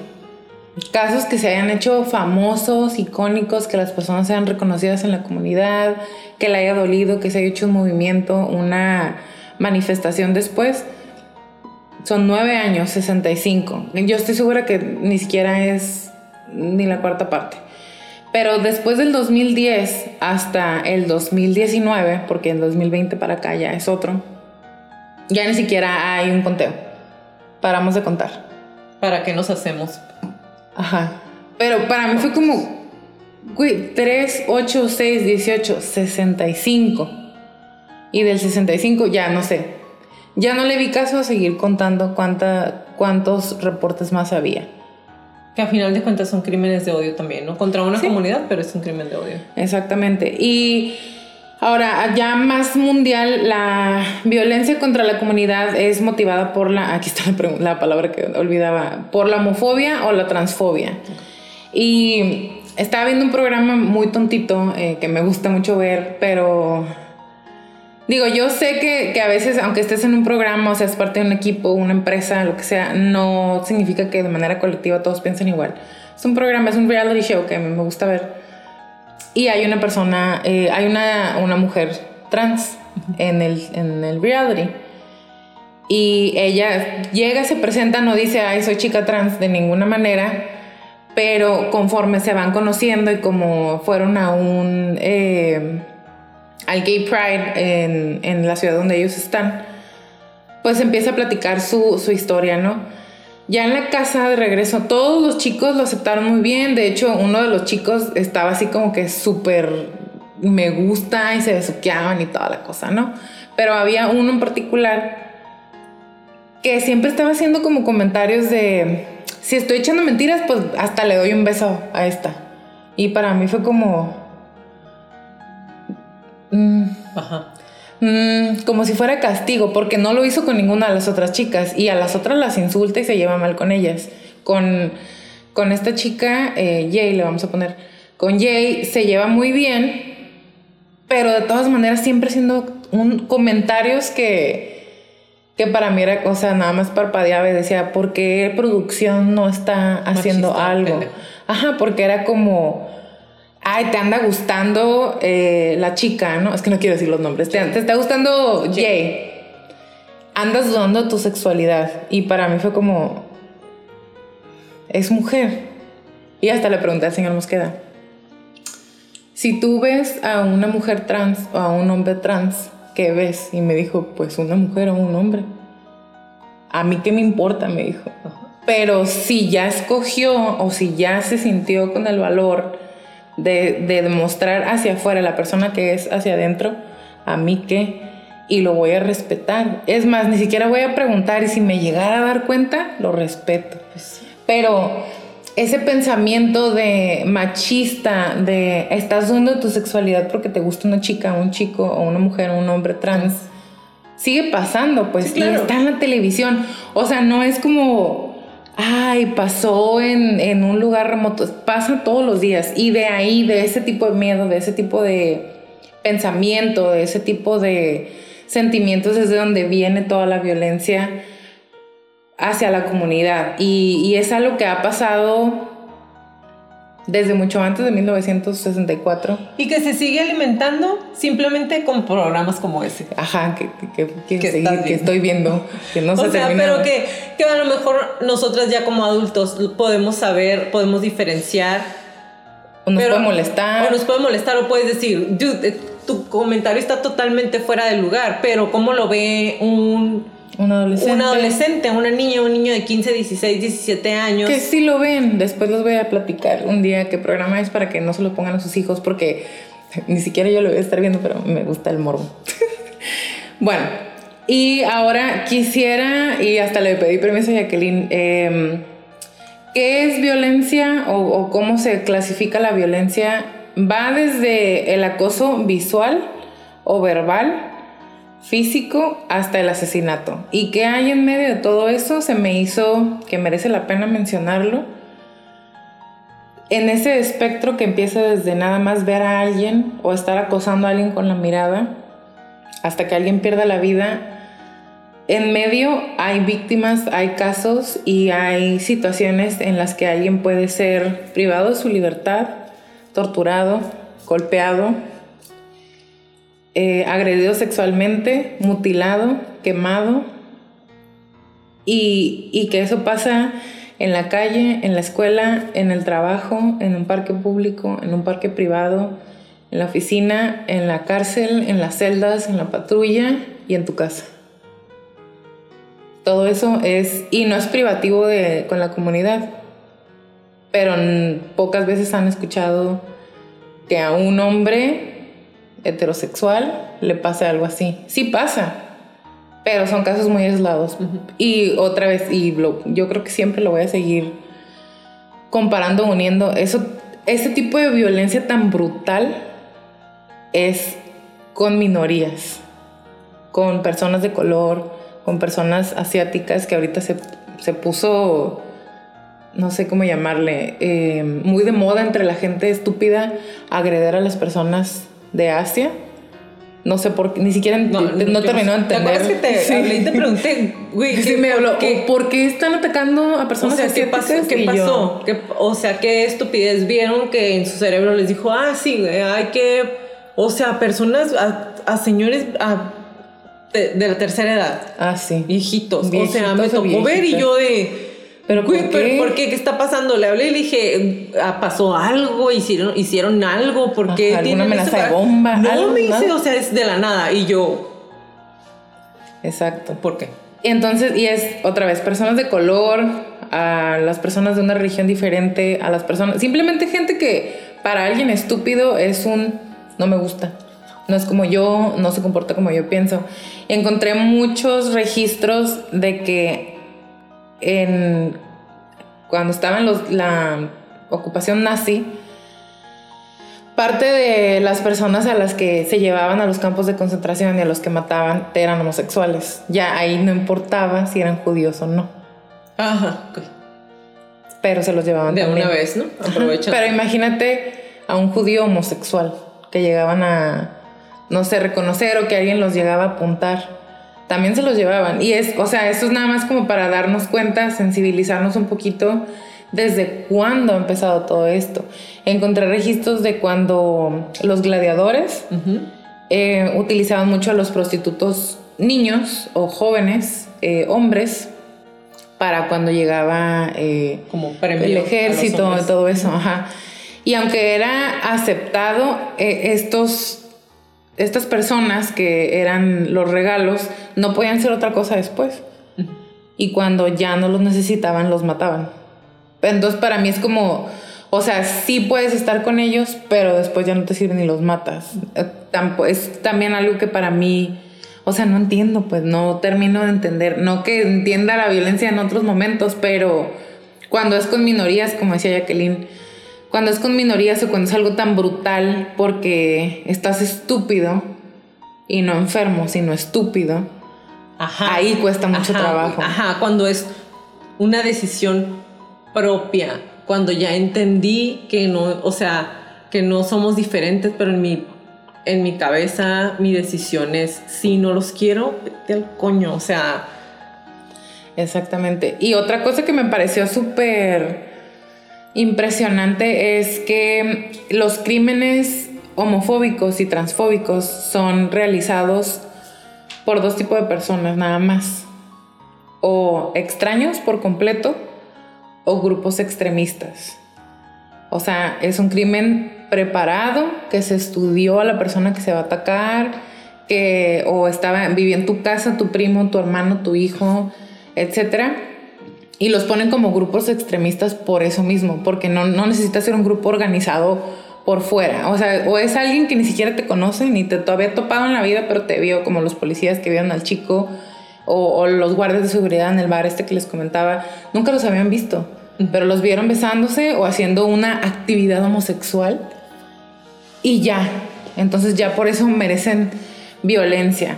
Casos que se hayan hecho famosos, icónicos, que las personas sean reconocidas en la comunidad, que le haya dolido, que se haya hecho un movimiento, una manifestación después, son nueve años, 65. Yo estoy segura que ni siquiera es ni la cuarta parte. Pero después del 2010 hasta el 2019, porque el 2020 para acá ya es otro, ya ni siquiera hay un conteo. Paramos de contar. ¿Para qué nos hacemos? Ajá. Pero para mí fue como 3, 8, 6, 18, 65. Y del 65 ya no sé, ya no le vi caso a seguir contando cuánta, cuántos reportes más había. Que a final de cuentas son crímenes de odio también, ¿no? Contra una comunidad, pero es un crimen de odio. Exactamente. Y ahora, ya más mundial, la violencia contra la comunidad es motivada por la, aquí está la, palabra que olvidaba, por la homofobia o la transfobia. Y estaba viendo un programa muy tontito eh, que me gusta mucho ver, pero Digo, yo sé que, a veces, aunque estés en un programa, o seas parte de un equipo, una empresa, lo que sea, no significa que de manera colectiva todos piensen igual. Es un programa, es un reality show que me gusta ver. Y hay una persona, eh, hay una, una, mujer trans en el, en el reality. Y ella llega, se presenta, no dice, ay, soy chica trans de ninguna manera, pero conforme se van conociendo y como fueron a un... Eh, al Gay Pride en, la ciudad donde ellos están, pues empieza a platicar su, historia, ¿no? Ya en la casa de regreso, todos los chicos lo aceptaron muy bien. De hecho, uno de los chicos estaba así como que súper me gusta y se besuqueaban y toda la cosa, ¿no? Pero había uno en particular que siempre estaba haciendo como comentarios de, si estoy echando mentiras, pues hasta le doy un beso a esta. Y para mí fue como, Mm. Ajá. Mm, como si fuera castigo, porque no lo hizo con ninguna de las otras chicas y a las otras las insulta y se lleva mal con ellas. Con, con esta chica, eh, Jay, le vamos a poner, con Jay se lleva muy bien, pero de todas maneras siempre siendo un, comentarios que, que para mí era, o sea, nada más parpadeaba y decía, ¿por qué producción no está haciendo algo? Ajá, porque era como, ay, te anda gustando eh, la chica, ¿no? Es que no quiero decir los nombres, te, te está gustando Jay. Andas dudando de tu sexualidad. Y para mí fue como, es mujer. Y hasta le pregunté al señor Mosqueda, si tú ves a una mujer trans o a un hombre trans, ¿qué ves? Y me dijo, pues una mujer o un hombre. A mí qué me importa, me dijo. Pero si ya escogió o si ya se sintió con el valor de, de demostrar hacia afuera la persona que es hacia adentro, a mí qué. Y lo voy a respetar. Es más, ni siquiera voy a preguntar y si me llegara a dar cuenta, lo respeto. Pues Pero ese pensamiento de machista, de estás dando tu sexualidad porque te gusta una chica, un chico, o una mujer, o un hombre trans, sigue pasando, pues, y está en la televisión. O sea, no es como, ay, pasó en, en un lugar remoto, pasa todos los días. Y de ahí, de ese tipo de miedo, de ese tipo de pensamiento, de ese tipo de sentimientos, es de donde viene toda la violencia hacia la comunidad. Y, es algo que ha pasado desde mucho antes de 1964. Y que se sigue alimentando simplemente con programas como ese. Ajá, que, que, que, estoy viendo, que no o sea, pero que, que a lo mejor nosotras ya como adultos podemos saber, podemos diferenciar. O nos puede molestar. O nos puede molestar, o puedes decir, dude, eh, tu comentario está totalmente fuera de lugar, pero ¿cómo lo ve un un adolescente. Un adolescente, una niña, un niño de 15, 16, 17 años. Que sí lo ven. Después les voy a platicar un día qué programa es para que no se lo pongan a sus hijos porque ni siquiera yo lo voy a estar viendo, pero me gusta el morbo. bueno, y ahora quisiera, y hasta le pedí permiso a Jacqueline, em, ¿qué es violencia o, o cómo se clasifica la violencia? Va desde el acoso visual o verbal físico hasta el asesinato. ¿Y qué hay en medio de todo eso? Se me hizo que merece la pena mencionarlo. En ese espectro que empieza desde nada más ver a alguien o estar acosando a alguien con la mirada hasta que alguien pierda la vida, en medio hay víctimas, hay casos y hay situaciones en las que alguien puede ser privado de su libertad, torturado, golpeado, eh, agredido sexualmente, mutilado, quemado, y, que eso pasa en la calle, en la escuela, en el trabajo, en un parque público, en un parque privado, en la oficina, en la cárcel, en las celdas, en la patrulla y en tu casa. Todo eso es, y no es privativo de, con la comunidad, pero pocas veces han escuchado que a un hombre heterosexual le pase algo así. Sí pasa, pero son casos muy aislados. Y otra vez, y yo creo que siempre lo voy a seguir comparando, uniendo. Eso, ese tipo de violencia tan brutal es con minorías, con personas de color, con personas asiáticas que ahorita se, se puso no sé cómo llamarle, eh, muy de moda entre la gente estúpida agreder a las personas de Asia. No sé por qué, ni siquiera no, terminó de entender. ¿Te acuerdas que te hablé y te pregunté, güey? Sí, me habló. ¿Por qué están atacando a personas o sea, ¿qué pasó? ¿Qué pasó? o sea, ¿qué estupidez vieron que en su cerebro les dijo, ah, sí, hay que. O sea, personas, a, señores de, la tercera edad. Ah, sí. Viejitos. o sea, me tocó ver y yo de ¿Pero por, qué? ¿por qué? ¿Qué está pasando? Le hablé y le dije, ah, ¿pasó algo? ¿Hicieron, hicieron algo? ¿Por qué? ¿Alguna amenaza de bomba? No, me dice, o sea, es de la nada. Y yo... Exacto. ¿Por qué? Entonces, y es otra vez, personas de color, a las personas de una religión diferente, a las personas... Simplemente gente que para alguien estúpido es un... No me gusta. No es como yo, no se comporta como yo pienso. Encontré muchos registros de que en, cuando estaba en la ocupación nazi, parte de las personas a las que se llevaban a los campos de concentración y a los que mataban eran homosexuales. Ya ahí no importaba si eran judíos o no. Ajá, Pero se los llevaban de una vez, ¿no? Pero imagínate a un judío homosexual que llegaban a no sé, reconocer o que alguien los llegaba a apuntar. También se los llevaban. Y es, o sea, esto es nada más como para darnos cuenta, sensibilizarnos un poquito desde cuándo ha empezado todo esto. Encontré registros de cuando los gladiadores eh, utilizaban mucho a los prostitutos niños o jóvenes, eh, hombres, para cuando llegaba eh, como el ejército y todo eso. Ajá. Y aunque era aceptado, estos, estas personas que eran los regalos no podían ser otra cosa después. Y cuando ya no los necesitaban, los mataban. Entonces para mí es como, o sea, sí puedes estar con ellos, pero después ya no te sirven y los matas. Eh, es también algo que para mí, o sea, no entiendo, pues no termino de entender. No que entienda la violencia en otros momentos, pero cuando es con minorías, como decía Jacqueline, cuando es con minorías o cuando es algo tan brutal porque estás estúpido y no enfermo, sino estúpido, ahí cuesta mucho trabajo. Ajá, cuando es una decisión propia, cuando ya entendí que no, o sea, que no somos diferentes, pero en mi, en mi cabeza mi decisión es, si no los quiero, vete al coño, o sea... Exactamente. Y otra cosa que me pareció súper impresionante es que los crímenes homofóbicos y transfóbicos son realizados por dos tipos de personas nada más. O extraños por completo o grupos extremistas. O sea, es un crimen preparado, que se estudió a la persona que se va a atacar, que o estaba vivía en tu casa tu primo, tu hermano, tu hijo, etc. Y los ponen como grupos extremistas por eso mismo, porque no, no necesitas ser un grupo organizado por fuera. O sea, o es alguien que ni siquiera te conoce, ni te había topado en la vida, pero te vio, como los policías que vieron al chico, o, o los guardias de seguridad en el bar este que les comentaba, nunca los habían visto pero los vieron besándose o haciendo una actividad homosexual y ya. Entonces ya por eso merecen violencia.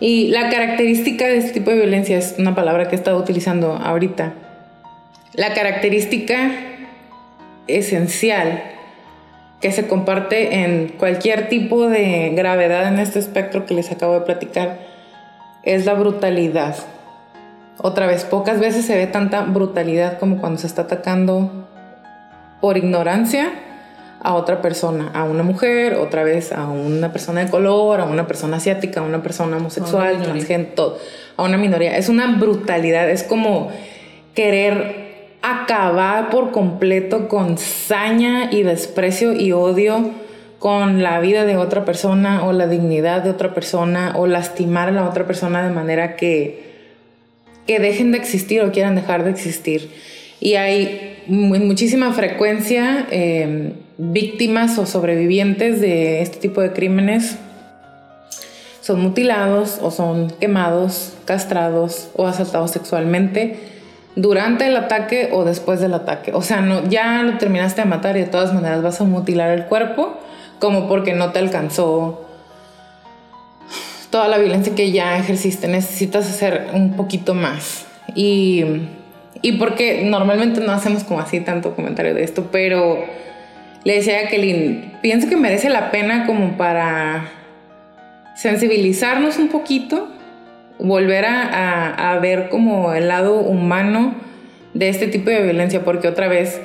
Y la característica de este tipo de violencia es una palabra que he estado utilizando ahorita. La característica esencial que se comparte en cualquier tipo de gravedad en este espectro que les acabo de platicar es la brutalidad. Otra vez, pocas veces se ve tanta brutalidad como cuando se está atacando por ignorancia a otra persona, a una mujer, otra vez a una persona de color, a una persona asiática, a una persona homosexual, transgénero, a una minoría. Es una brutalidad, es como querer acabar por completo con saña y desprecio y odio con la vida de otra persona o la dignidad de otra persona o lastimar a la otra persona de manera que que dejen de existir o quieran dejar de existir. Y hay en muchísima frecuencia em, víctimas o sobrevivientes de este tipo de crímenes son mutilados o son quemados, castrados o asaltados sexualmente durante el ataque o después del ataque. O sea, no, ya lo terminaste de matar y de todas maneras vas a mutilar el cuerpo como porque no te alcanzó toda la violencia que ya ejerciste, necesitas hacer un poquito más. Y, y porque normalmente no hacemos como así tanto comentario de esto, pero le decía a Jacqueline, pienso que merece la pena como para sensibilizarnos un poquito, volver a, a ver como el lado humano de este tipo de violencia, porque otra vez,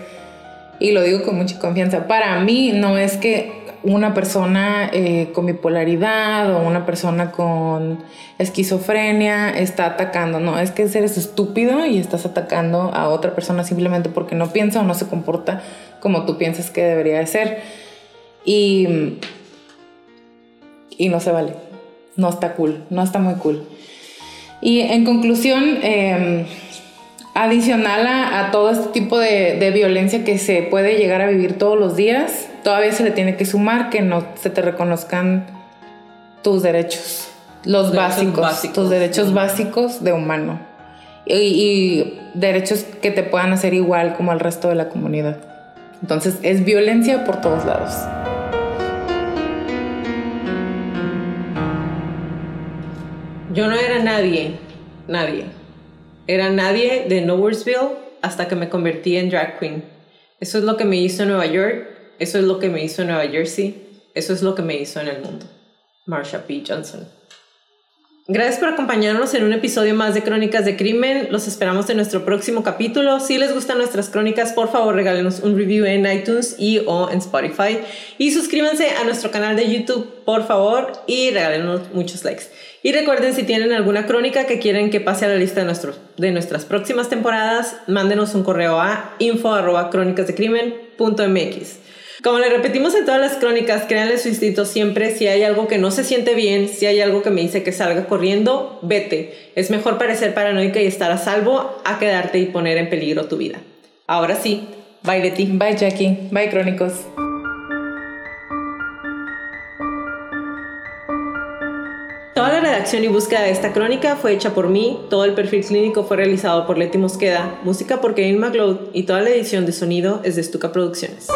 y lo digo con mucha confianza, para mí no es que una persona eh, con bipolaridad o una persona con esquizofrenia está atacando. No, es que eres estúpido y estás atacando a otra persona simplemente porque no piensa o no se comporta como tú piensas que debería de ser. Y, y no se vale. No está cool, no está muy cool. Y en conclusión, em, adicional a, todo este tipo de, de violencia que se puede llegar a vivir todos los días, todavía se le tiene que sumar que no se te reconozcan tus derechos, los básicos, tus derechos básicos de humano y, derechos que te puedan hacer igual como al resto de la comunidad. Entonces es violencia por todos lados. Yo no era nadie, nadie. Era nadie de Nowheresville hasta que me convertí en drag queen. Eso es lo que me hizo en Nueva York eso es lo que me hizo en Nueva Jersey, eso es lo que me hizo en el mundo. Marsha P. Johnson. Gracias por acompañarnos en un episodio más de Crónicas de Crimen. Los esperamos en nuestro próximo capítulo. Si les gustan nuestras crónicas, por favor regálenos un review en iTunes y o en Spotify. Y suscríbanse a nuestro canal de YouTube, por favor, y regálenos muchos likes. Y recuerden, si tienen alguna crónica que quieren que pase a la lista de, de nuestras próximas temporadas, mándenos un correo a info arroba como le repetimos en todas las crónicas, créanle su instinto siempre. Si hay algo que no se siente bien, si hay algo que me dice que salga corriendo, vete. Es mejor parecer paranoica y estar a salvo a quedarte y poner en peligro tu vida. Ahora sí, bye Leti. Bye Jackie. Bye Crónicos. Toda la redacción y búsqueda de esta crónica fue hecha por mí, todo el perfil clínico fue realizado por Leti Mosqueda, música por Kevin McLeod y toda la edición de sonido es de Stuka Producciones.